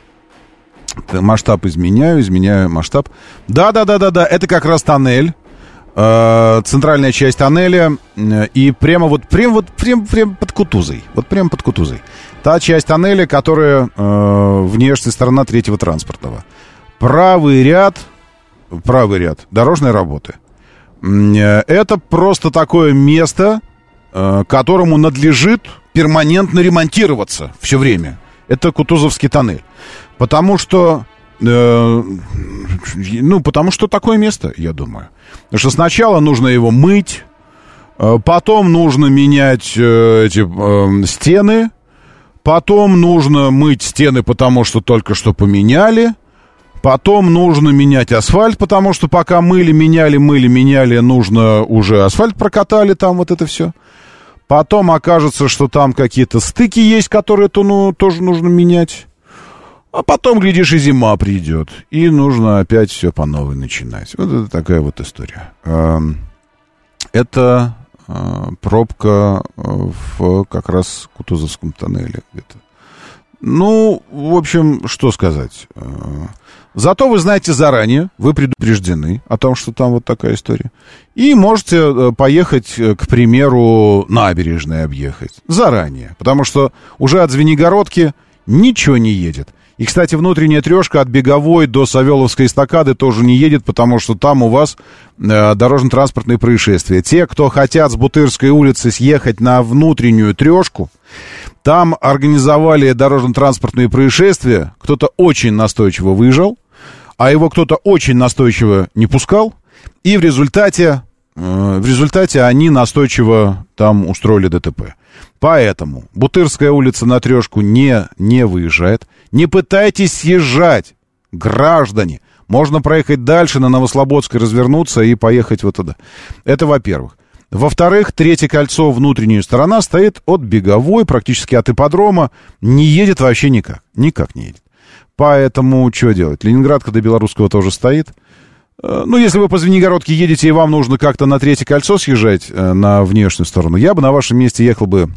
Масштаб изменяю, изменяю масштаб. Да-да-да-да-да, это как раз тоннель. Э, центральная часть тоннеля. э, И прямо вот, прям вот, прям, прям под Кутузой. Вот прям под Кутузой. Та часть тоннеля, которая э, внешняя сторона третьего транспортного. Правый ряд, правый ряд, дорожной работы. Э, Это просто такое место, которому надлежит перманентно ремонтироваться все время. Это Кутузовский тоннель. Потому что, э, ну, потому что такое место, я думаю. Потому что сначала нужно его мыть, э, потом нужно менять э, эти э, стены, потом нужно мыть стены, потому что только что поменяли, Потом нужно менять асфальт, потому что пока мыли, меняли, мыли, меняли, нужно уже асфальт прокатали, там вот это все. Потом окажется, что там какие-то стыки есть, которые то, ну, тоже нужно менять. А потом, глядишь, и зима придет. И нужно опять все по новой начинать. Вот это такая вот история. Эм, Это э, пробка э, в как раз Кутузовском тоннеле где-то. Ну, в общем, что сказать. Зато вы знаете заранее, вы предупреждены о том, что там вот такая история. И можете э, поехать, э, к примеру, набережной объехать. Заранее. Потому что уже от Звенигородки ничего не едет. И, кстати, внутренняя трешка от Беговой до Савеловской эстакады тоже не едет, потому что там у вас э, дорожно-транспортные происшествия. Те, кто хотят с Бутырской улицы съехать на внутреннюю трешку, там организовали дорожно-транспортные происшествия. Кто-то очень настойчиво выезжал, а его кто-то очень настойчиво не пускал. И в результате, э, в результате они настойчиво там устроили ДТП. Поэтому Бутырская улица на трешку не, не выезжает. Не пытайтесь съезжать, граждане. Можно проехать дальше на Новослободской, развернуться и поехать вот туда. Это во-первых. Во-вторых, третье кольцо, внутренняя сторона, стоит от беговой, практически от ипподрома. Не едет вообще никак. Никак не едет. Поэтому что делать? Ленинградка до Белорусского тоже стоит. Э, Ну, если вы по Звенигородке едете, и вам нужно как-то на третье кольцо съезжать э, на внешнюю сторону, я бы на вашем месте ехал бы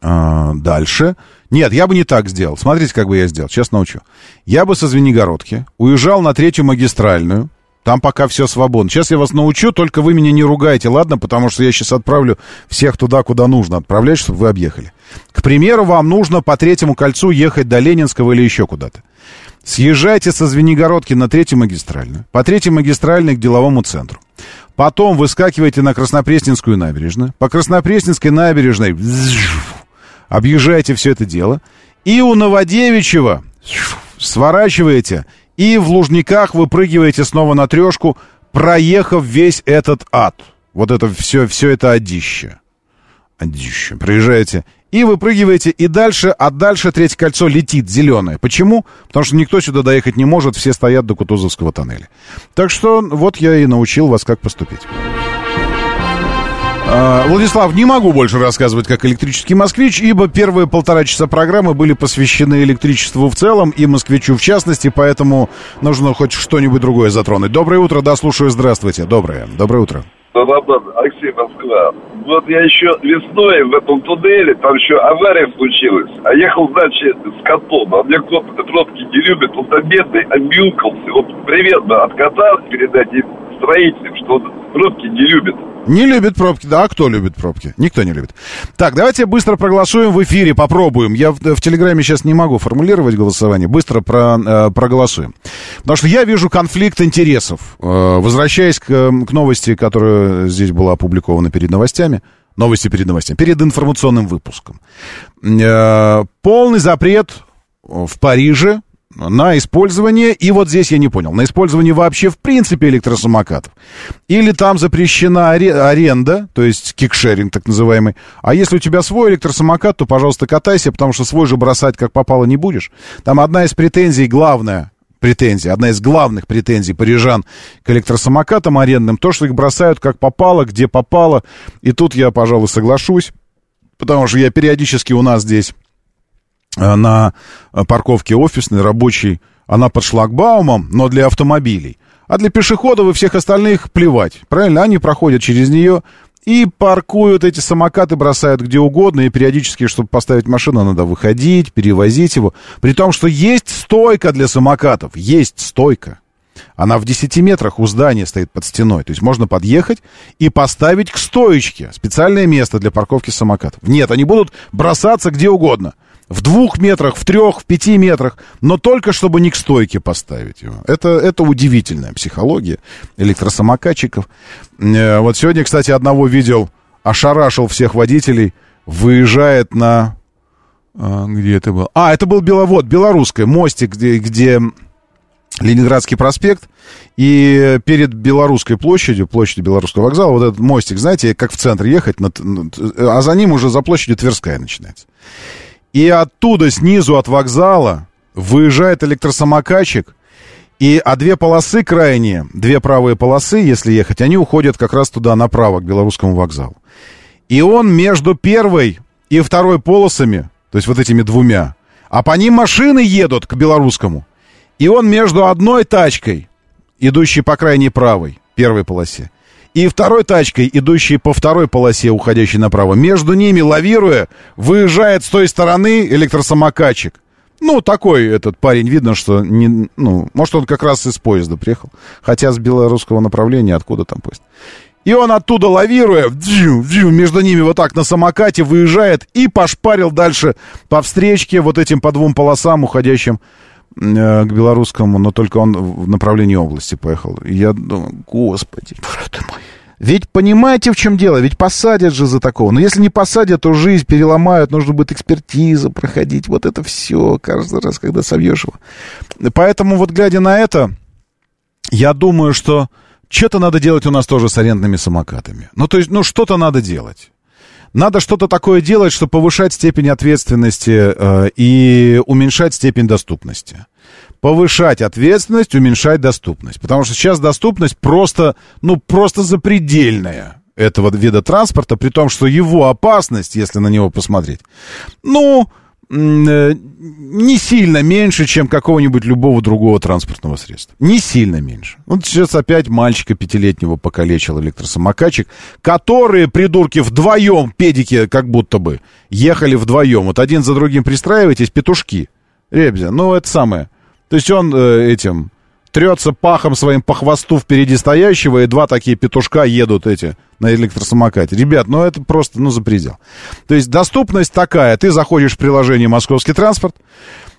э, дальше. Нет, я бы не так сделал. Смотрите, как бы я сделал. Сейчас научу. Я бы со Звенигородки уезжал на третью магистральную. Там пока все свободно. Сейчас я вас научу, только вы меня не ругайте, ладно? Потому что я сейчас отправлю всех туда, куда нужно отправлять, чтобы вы объехали. К примеру, вам нужно по третьему кольцу ехать до Ленинского или еще куда-то. Съезжайте со Звенигородки на третью магистральную. По третьей магистральной к деловому центру. Потом выскакиваете на Краснопресненскую набережную. По Краснопресненской набережной объезжаете все это дело. И у Новодевичьего сворачиваете. И в Лужниках выпрыгиваете снова на трешку, проехав весь этот ад. Вот это все, все это одище. Одище. Проезжаете и выпрыгиваете, и дальше, а дальше третье кольцо летит зеленое. Почему? Потому что никто сюда доехать не может, все стоят до Кутузовского тоннеля. Так что вот я и научил вас, как поступить. А, Владислав, не могу больше рассказывать как электрический москвич, ибо первые полтора часа программы были посвящены электричеству в целом и москвичу в частности, поэтому нужно хоть что-нибудь другое затронуть. Доброе утро, да, слушаю, здравствуйте. Доброе, доброе утро. Да-да-да, Алексей Москва. Вот я еще весной в этом туннеле, там еще авария случилась. А ехал, значит, с котом. А мне кот пробки не любит, он там бедный, обмюкался. Вот привет от кота передать строителям, что он пробки не любит. Не любит пробки. Да, кто любит пробки? Никто не любит. Так, давайте быстро проголосуем в эфире, попробуем. Я в, в Телеграме сейчас не могу формулировать голосование. Быстро про, э, проголосуем. Потому что я вижу конфликт интересов. Э, возвращаясь к, к новости, которая здесь была опубликована перед новостями. Новости перед новостями. Перед информационным выпуском. Э, полный запрет в Париже на использование, и вот здесь я не понял, на использование вообще в принципе электросамокатов. Или там запрещена аре- аренда, то есть кикшеринг так называемый. А если у тебя свой электросамокат, то, пожалуйста, катайся, потому что свой же бросать как попало не будешь. Там одна из претензий, главная претензия, одна из главных претензий парижан к электросамокатам арендным, то, что их бросают как попало, где попало. И тут я, пожалуй, соглашусь, потому что я периодически у нас здесь на парковке офисной, рабочей, она под шлагбаумом, но для автомобилей. А для пешеходов и всех остальных плевать. Правильно? Они проходят через нее и паркуют эти самокаты, бросают где угодно, и периодически, чтобы поставить машину, надо выходить, перевозить его. При том, что есть стойка для самокатов, есть стойка. Она в 10 метрах у здания стоит под стеной. То есть можно подъехать и поставить к стоечке специальное место для парковки самокатов. Нет, они будут бросаться где угодно. В двух метрах, в трех, в пяти метрах, но только чтобы не к стойке поставить его. Это, это удивительная психология электросамокатчиков. Э, Вот сегодня, кстати, одного видел, ошарашил всех водителей, выезжает на... а, Где это был? А, это был Беловод, Белорусская, мостик, где, где Ленинградский проспект, и перед Белорусской площадью, площадью Белорусского вокзала, вот этот мостик, знаете, как в центр ехать, над- а за ним уже за площадью Тверская начинается. И оттуда, снизу от вокзала, выезжает электросамокатчик, и, а две полосы крайние, две правые полосы, если ехать, они уходят как раз туда, направо, к Белорусскому вокзалу. И он между первой и второй полосами, то есть вот этими двумя, а по ним машины едут к Белорусскому, и он между одной тачкой, идущей по крайней правой, первой полосе, и второй тачкой, идущей по второй полосе, уходящей направо, между ними, лавируя, выезжает с той стороны электросамокатчик. Ну, такой этот парень, видно, что не, ну, может, он как раз из поезда приехал. Хотя с белорусского направления, откуда там поезд. И он оттуда лавируя, вдзю, вдзю, между ними вот так на самокате выезжает и пошпарил дальше по встречке вот этим по двум полосам, уходящим к белорусскому, но только он в направлении области поехал. Я думаю, господи, ты мой. Ведь понимаете, в чем дело? Ведь посадят же за такого. Но если не посадят, то жизнь переломают, нужно будет экспертизу проходить. Вот это все каждый раз, когда совьешь его. Поэтому вот глядя на это, я думаю, что что-то надо делать у нас тоже с арендными самокатами. Ну, то есть, ну, что-то надо делать. Надо что-то такое делать, чтобы повышать степень ответственности э, и уменьшать степень доступности. Повышать ответственность, уменьшать доступность. Потому что сейчас доступность просто, ну, просто запредельная этого вида транспорта, при том, что его опасность, если на него посмотреть, ну, не сильно меньше, чем какого-нибудь любого другого транспортного средства. Не сильно меньше. Вот сейчас опять мальчика пятилетнего покалечил электросамокатчик, которые, придурки, вдвоем, педики как будто бы, ехали вдвоем. Вот один за другим пристраивайтесь, петушки. Ребзя, ну это самое. То есть он э, этим трется пахом своим по хвосту впереди стоящего, и два такие петушка едут эти на электросамокате. Ребят, ну это просто, ну, за предел. То есть доступность такая. Ты заходишь в приложение «Московский транспорт»,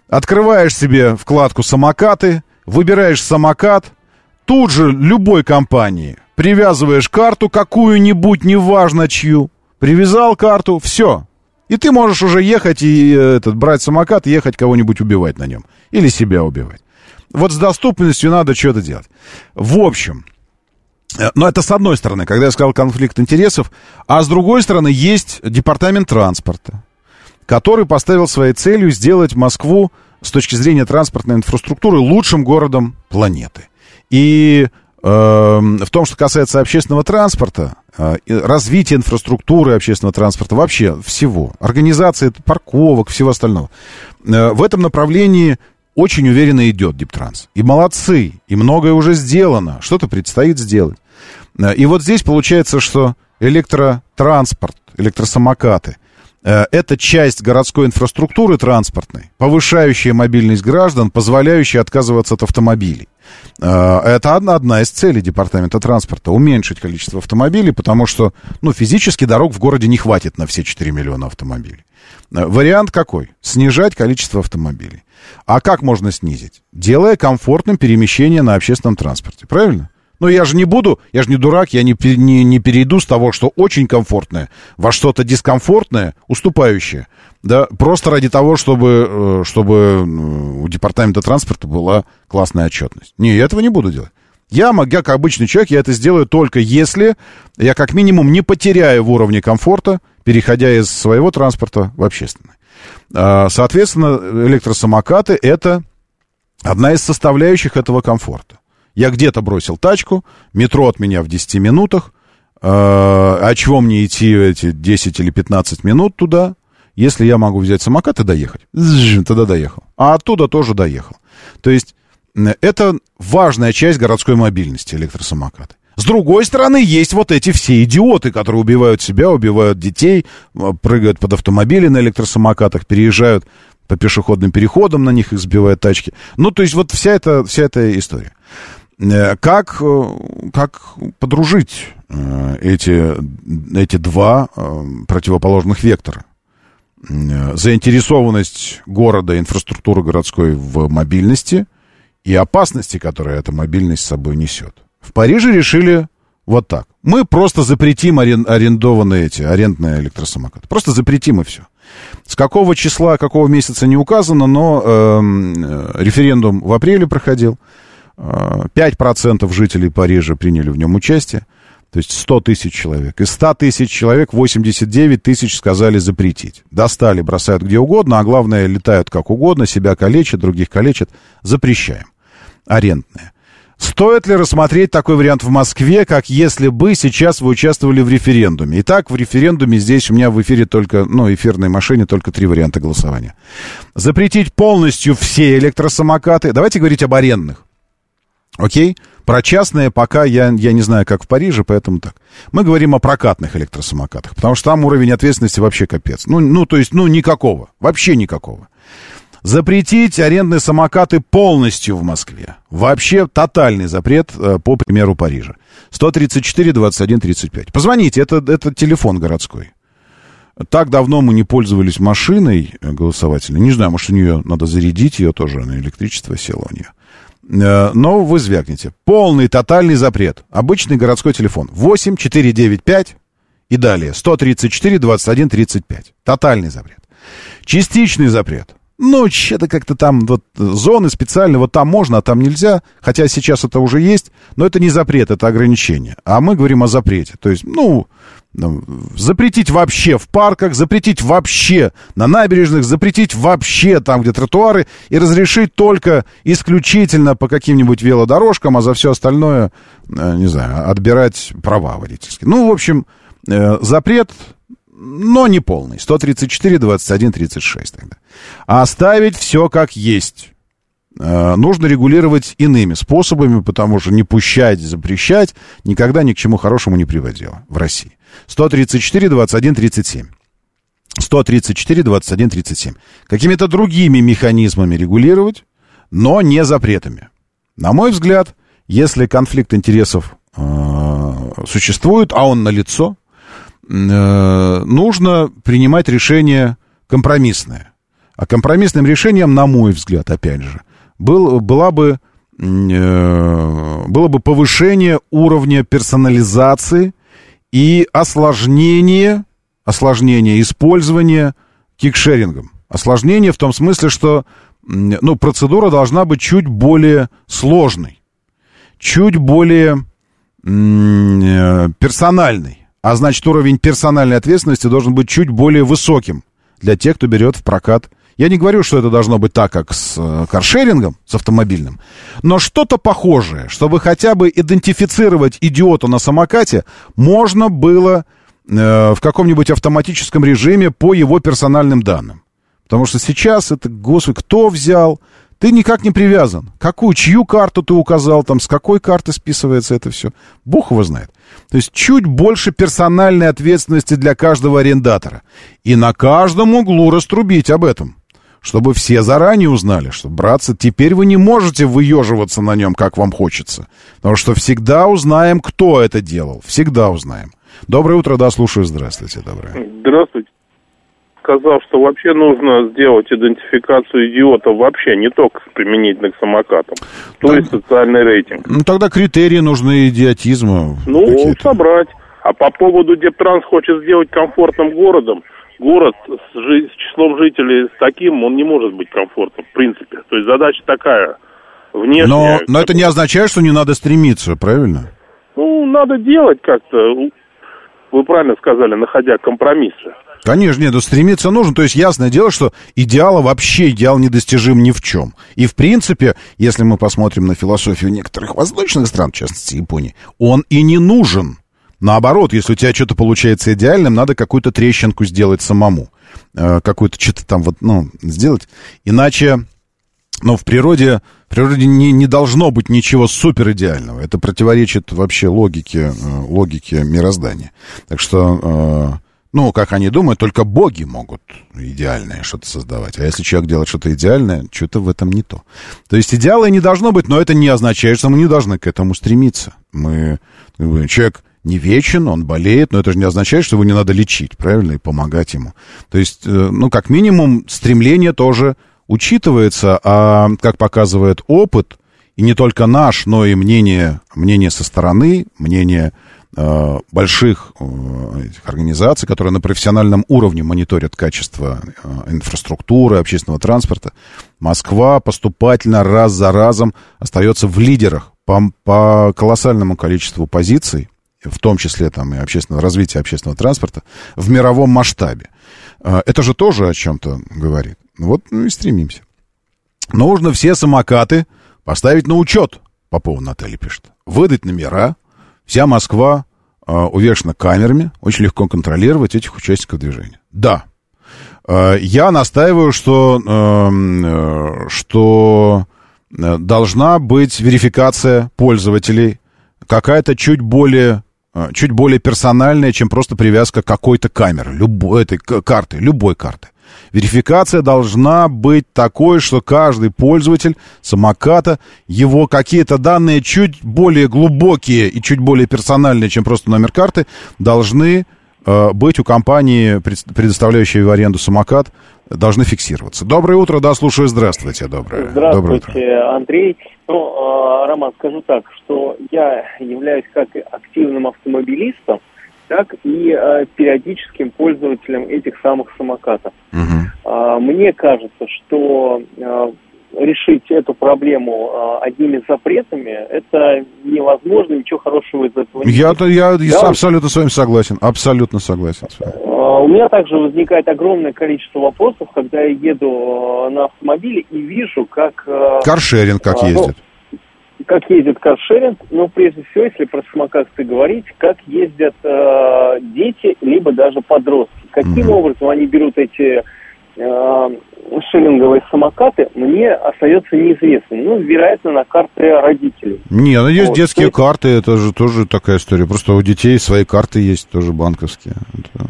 открываешь себе вкладку «Самокаты», выбираешь самокат, тут же любой компании привязываешь карту какую-нибудь, неважно чью, привязал карту, все. И ты можешь уже ехать и э, этот, брать самокат ехать кого-нибудь убивать на нем. Или себя убивать. Вот с доступностью надо что-то делать. В общем, э, но это с одной стороны, когда я сказал конфликт интересов, а с другой стороны есть департамент транспорта, который поставил своей целью сделать Москву с точки зрения транспортной инфраструктуры лучшим городом планеты. И э, в том, что касается общественного транспорта, э, развития инфраструктуры общественного транспорта, вообще всего, организации парковок, всего остального, э, в этом направлении очень уверенно идет Диптранс. И молодцы, и многое уже сделано, что-то предстоит сделать. Э, И вот здесь получается, что электротранспорт, электросамокаты, э, это часть городской инфраструктуры транспортной, повышающая мобильность граждан, позволяющая отказываться от автомобилей. Э, Это одна, одна из целей департамента транспорта. Уменьшить количество автомобилей, потому что, ну, физически дорог в городе не хватит на все 4 миллиона автомобилей. Э, Вариант какой? Снижать количество автомобилей. А как можно снизить? Делая комфортным перемещение на общественном транспорте. Правильно? Но я же не буду, я же не дурак, я не, не, не перейду с того, что очень комфортное, во что-то дискомфортное, уступающее. Да, просто ради того, чтобы, э, чтобы у департамента транспорта была классная отчетность. Не, я этого не буду делать. Я, я как обычный человек, я это сделаю только если я как минимум не потеряю в уровне комфорта, переходя из своего транспорта в общественный. А, Соответственно, электросамокаты это одна из составляющих этого комфорта. Я где-то бросил тачку, метро от меня в 10 минутах. э, А чего мне идти эти 10 или 15 минут туда, если я могу взять самокат и доехать? Тогда доехал. А оттуда тоже доехал. То есть это важная часть городской мобильности, электросамокаты. С другой стороны, есть вот эти все идиоты, которые убивают себя, убивают детей, прыгают под автомобили на электросамокатах, переезжают по пешеходным переходам, на них их сбивают тачки. Ну, то есть вот вся эта, вся эта история. Э, Как, э, как подружить э, эти, эти два противоположных вектора? Э, Заинтересованность города, инфраструктуры городской в мобильности и опасности, которые эта мобильность с собой несет. В Париже решили вот так. Мы просто запретим арен- арендованные эти, арендные электросамокаты. Просто запретим и все. С какого числа, какого месяца не указано, но эм, э, референдум в апреле проходил. Э, 5% жителей Парижа приняли в нем участие. То есть 100 тысяч человек. Из 100 тысяч человек 89 тысяч сказали запретить. Достали, бросают где угодно, а главное, летают как угодно, себя калечат, других калечат. Запрещаем. Арендные. Стоит ли рассмотреть такой вариант в Москве, как если бы сейчас вы участвовали в референдуме? Итак, в референдуме здесь у меня в эфире только, ну, эфирной машине только три варианта голосования. Запретить полностью все электросамокаты. Давайте говорить об арендных. Окей? Про частные пока я, я не знаю, как в Париже, поэтому так. Мы говорим о прокатных электросамокатах, потому что там уровень ответственности вообще капец. Ну, ну то есть, ну, никакого. Вообще никакого. Запретить арендные самокаты полностью в Москве. Вообще тотальный запрет, э, по примеру Парижа. 134 21 35. Позвоните, это, это телефон городской. Так давно мы не пользовались машиной э, голосовательной. Не знаю, может, у нее надо зарядить ее тоже, на электричество села у нее. Э, Но вы звякнете. Полный, тотальный запрет. Обычный городской телефон. 8 495 и далее. 134 21 35. Тотальный запрет. Частичный запрет. Ну, что-то как-то там вот зоны специально, вот там можно, а там нельзя. Хотя сейчас это уже есть, но это не запрет, это ограничение. А мы говорим о запрете. То есть, ну, запретить вообще в парках, запретить вообще на набережных, запретить вообще там, где тротуары, и разрешить только исключительно по каким-нибудь велодорожкам, а за все остальное, э, не знаю, отбирать права водительские. Ну, в общем, э, запрет, но не полный. 134, 21, 36 тогда. А оставить все как есть. Э, нужно регулировать иными способами, потому что не пущать, запрещать никогда ни к чему хорошему не приводило в России. 134, 21, 37. 134, 21, 37. Какими-то другими механизмами регулировать, но не запретами. На мой взгляд, если конфликт интересов э, существует, а он налицо, э, нужно принимать решение компромиссное. А компромиссным решением, на мой взгляд, опять же, был, была бы, э, было бы повышение уровня персонализации и осложнение, осложнение использования кикшерингом. Осложнение в том смысле, что ну, процедура должна быть чуть более сложной, чуть более э, персональной. А значит, уровень персональной ответственности должен быть чуть более высоким для тех, кто берет в прокат. Я не говорю, что это должно быть так, как с э, каршерингом, с автомобильным, но что-то похожее, чтобы хотя бы идентифицировать идиота на самокате, можно было э, в каком-нибудь автоматическом режиме по его персональным данным. Потому что сейчас это, господи, кто взял? Ты никак не привязан. Какую, чью карту ты указал, там, с какой карты списывается это все? Бог его знает. То есть чуть больше персональной ответственности для каждого арендатора. И на каждом углу раструбить об этом. Чтобы все заранее узнали, что, братцы, теперь вы не можете выеживаться на нем, как вам хочется. Потому что всегда узнаем, кто это делал. Всегда узнаем. Доброе утро, да, слушаю. Здравствуйте, доброе. Здравствуйте. Сказал, что вообще нужно сделать идентификацию идиотов вообще, не только применительно к самокатам. То есть социальный рейтинг. Ну, тогда критерии нужны идиотизма. Ну, собрать. А по поводу Дептранс хочет сделать комфортным городом, город с, жи- с числом жителей с таким, он не может быть комфортным, в принципе. То есть задача такая, внешняя. Но, но это не означает, что не надо стремиться, правильно? Ну, надо делать как-то, вы правильно сказали, находя компромиссы. Конечно, нет, ну, стремиться нужно. То есть ясное дело, что идеала вообще идеал недостижим ни в чем. И в принципе, если мы посмотрим на философию некоторых восточных стран, в частности Японии, он и не нужен. Наоборот, если у тебя что-то получается идеальным, надо какую-то трещинку сделать самому. Э, какую-то что-то там вот, ну, сделать. Иначе, ну, в природе, в природе не, не должно быть ничего супер идеального. Это противоречит вообще логике, э, логике мироздания. Так что, э, ну, как они думают, только боги могут идеальное что-то создавать. А если человек делает что-то идеальное, что-то в этом не то. То есть идеала не должно быть, но это не означает, что мы не должны к этому стремиться. Мы, человек не вечен, он болеет, но это же не означает, что его не надо лечить, правильно, и помогать ему. То есть, э, ну, как минимум, стремление тоже учитывается, а, как показывает опыт, и не только наш, но и мнение, мнение со стороны, мнение э, больших э, организаций, которые на профессиональном уровне мониторят качество э, инфраструктуры, общественного транспорта, Москва поступательно раз за разом остается в лидерах по, по колоссальному количеству позиций, в том числе там и общественного развития общественного транспорта, в мировом масштабе. Э, Это же тоже о чем-то говорит. Вот ну и стремимся. Нужно все самокаты поставить на учет, Попова Наталья пишет. Выдать номера. Вся Москва э, увешана камерами. Очень легко контролировать этих участников движения. Да. Э, я настаиваю, что, э, э, что э, должна быть верификация пользователей, какая-то чуть более чуть более персональная, чем просто привязка какой-то камеры, любой этой карты, любой карты. Верификация должна быть такой, что каждый пользователь самоката, его какие-то данные чуть более глубокие и чуть более персональные, чем просто номер карты, должны э, быть у компании, пред- предоставляющей в аренду самокат, должны фиксироваться. Доброе утро, да, слушаю, здравствуйте, доброе. Доброе утро. Здравствуйте, Андрей. Ну, э, Роман, скажу так, что я являюсь как активным автомобилистом, так и э, периодическим пользователем этих самых самокатов. А, Мне кажется, что э, решить эту проблему э, одними запретами это невозможно, ничего хорошего из этого не Я, я, я Да, абсолютно с вами согласен, абсолютно согласен с вами. А, У меня также возникает огромное количество вопросов, когда я еду э, на автомобиле и вижу, как... э, Каршеринг как а, ну, ездит. как ездит каршеринг, но прежде всего, если про самокаты говорить, как ездят э, дети, либо даже подростки. Каким образом они берут эти э, шеринговые самокаты, мне остается неизвестным. Ну, вероятно, на карты родителей. Не, ну есть Вот, детские есть- карты, это же тоже такая история. Просто у детей свои карты есть тоже банковские. Это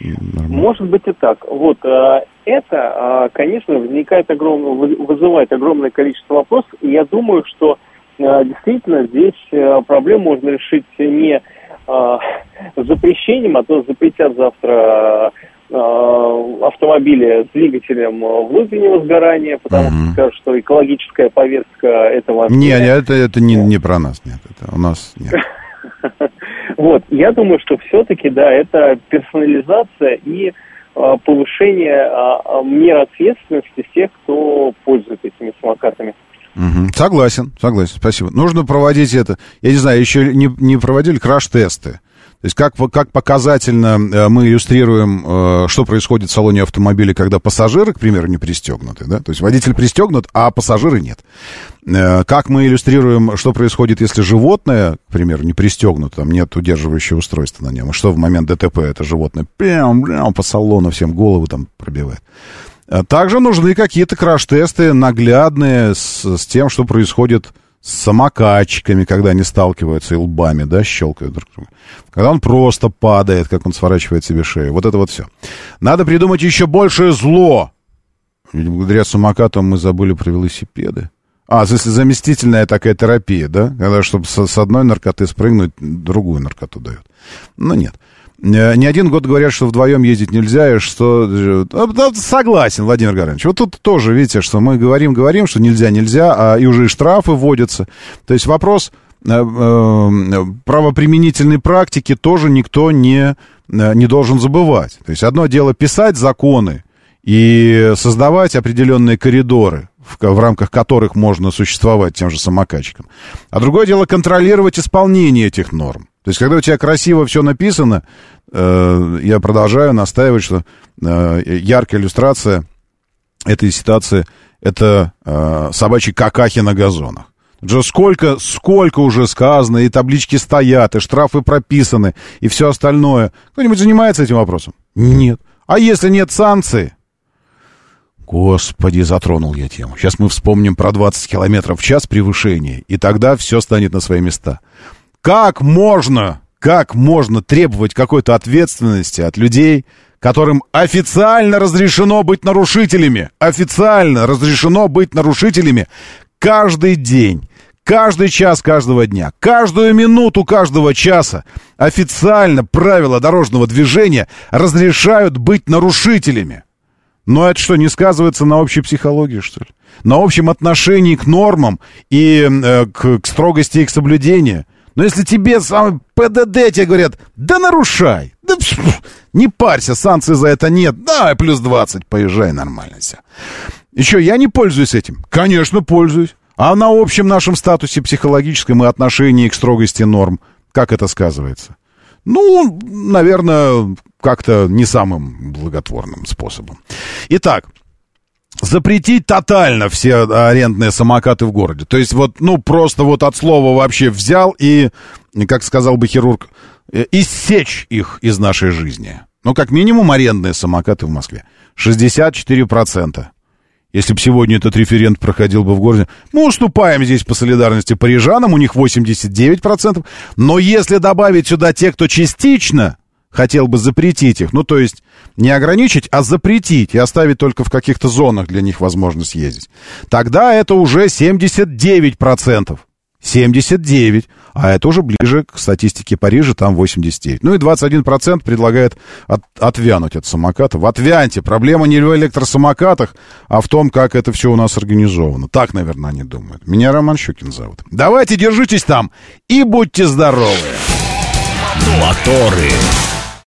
нормально. Может быть и так. Вот э, это, э, конечно, возникает огромное, вы- вызывает огромное количество вопросов, и я думаю, что э, действительно здесь проблему можно решить не запрещением, а то запретят завтра автомобили с двигателем внутреннего сгорания, потому что скажут, что экологическая повестка это важнее. Не, не, это, это не, не про нас, нет. Это у нас нет. Вот, я думаю, что все-таки, да, это персонализация и а, повышение а, а, мер ответственности тех, кто пользуется этими самокатами. Мгм. Согласен, согласен, спасибо. Нужно проводить это. Я не знаю, еще не, не проводили краш-тесты. То есть как, как показательно э, мы иллюстрируем, э, что происходит в салоне автомобиля, когда пассажиры, к примеру, не пристегнуты, да? То есть водитель пристегнут, а пассажиры нет. Э, Как мы иллюстрируем, что происходит, если животное, к примеру, не пристегнуто, там нет удерживающего устройства на нем, и что в момент ДТП это животное прям, прям по салону всем голову там пробивает. А Также нужны какие-то краш-тесты наглядные с, с тем, что происходит с самокатчиками, когда они сталкиваются и лбами, да, щелкают друг друга. Когда он просто падает, как он сворачивает себе шею. Вот это вот все. Надо придумать еще большее зло Ведь благодаря самокатам мы забыли про велосипеды. А, если заместительная такая терапия, да? Когда, чтобы с, одной наркоты спрыгнуть, другую наркоту дают. Ну, нет. Э, Не один год говорят, что вдвоем ездить нельзя, и что... э, да, Согласен, Владимир Горович. Вот тут тоже, видите, что мы говорим, говорим, что нельзя, нельзя, а и уже и штрафы вводятся. То есть вопрос э, правоприменительной практики тоже никто не, не должен забывать. То есть одно дело писать законы и создавать определенные коридоры, в, в рамках которых можно существовать тем же самокатчикам. А другое дело контролировать исполнение этих норм. То есть, когда у тебя красиво все написано, э, я продолжаю настаивать, что э, яркая иллюстрация этой ситуации это э, собачьи какахи на газонах. Же сколько, сколько уже сказано, и таблички стоят, и штрафы прописаны, и все остальное. Кто-нибудь занимается этим вопросом? Нет. А если нет санкций? Господи, затронул я тему. Сейчас мы вспомним про 20 километров в час превышения, и тогда все станет на свои места. Как можно, как можно требовать какой-то ответственности от людей, которым официально разрешено быть нарушителями, официально разрешено быть нарушителями каждый день, каждый час каждого дня, каждую минуту каждого часа официально правила дорожного движения разрешают быть нарушителями. Но это что, не сказывается на общей психологии, что ли? На общем отношении к нормам и э, к, к строгости их соблюдения? Но если тебе сам ПДД тебе говорят, да нарушай, да пш, не парься, санкций за это нет, да, плюс 20, поезжай, нормально все. Еще я не пользуюсь этим? Конечно, пользуюсь. А на общем нашем статусе психологическом и отношении к строгости норм, как это сказывается? Ну, наверное, как-то не самым благотворным способом. Итак, запретить тотально все арендные самокаты в городе. То есть вот, ну, просто вот от слова вообще взял и, как сказал бы хирург, э, иссечь их из нашей жизни. Ну, как минимум, арендные самокаты в Москве. 64%. Если бы сегодня этот референт проходил бы в городе, мы уступаем здесь по солидарности парижанам, у них 89%. Но если добавить сюда те, кто частично хотел бы запретить их, ну, то есть не ограничить, а запретить и оставить только в каких-то зонах для них возможность ездить, тогда это уже 79%. 79, а это уже ближе к статистике Парижа, там 89. Ну и 21% предлагает от, отвянуть от самокатов. Отвяньте, проблема не в электросамокатах, а в том, как это все у нас организовано. Так, наверное, они думают. Меня Роман Щукин зовут. Давайте, держитесь там и будьте здоровы. Моторы.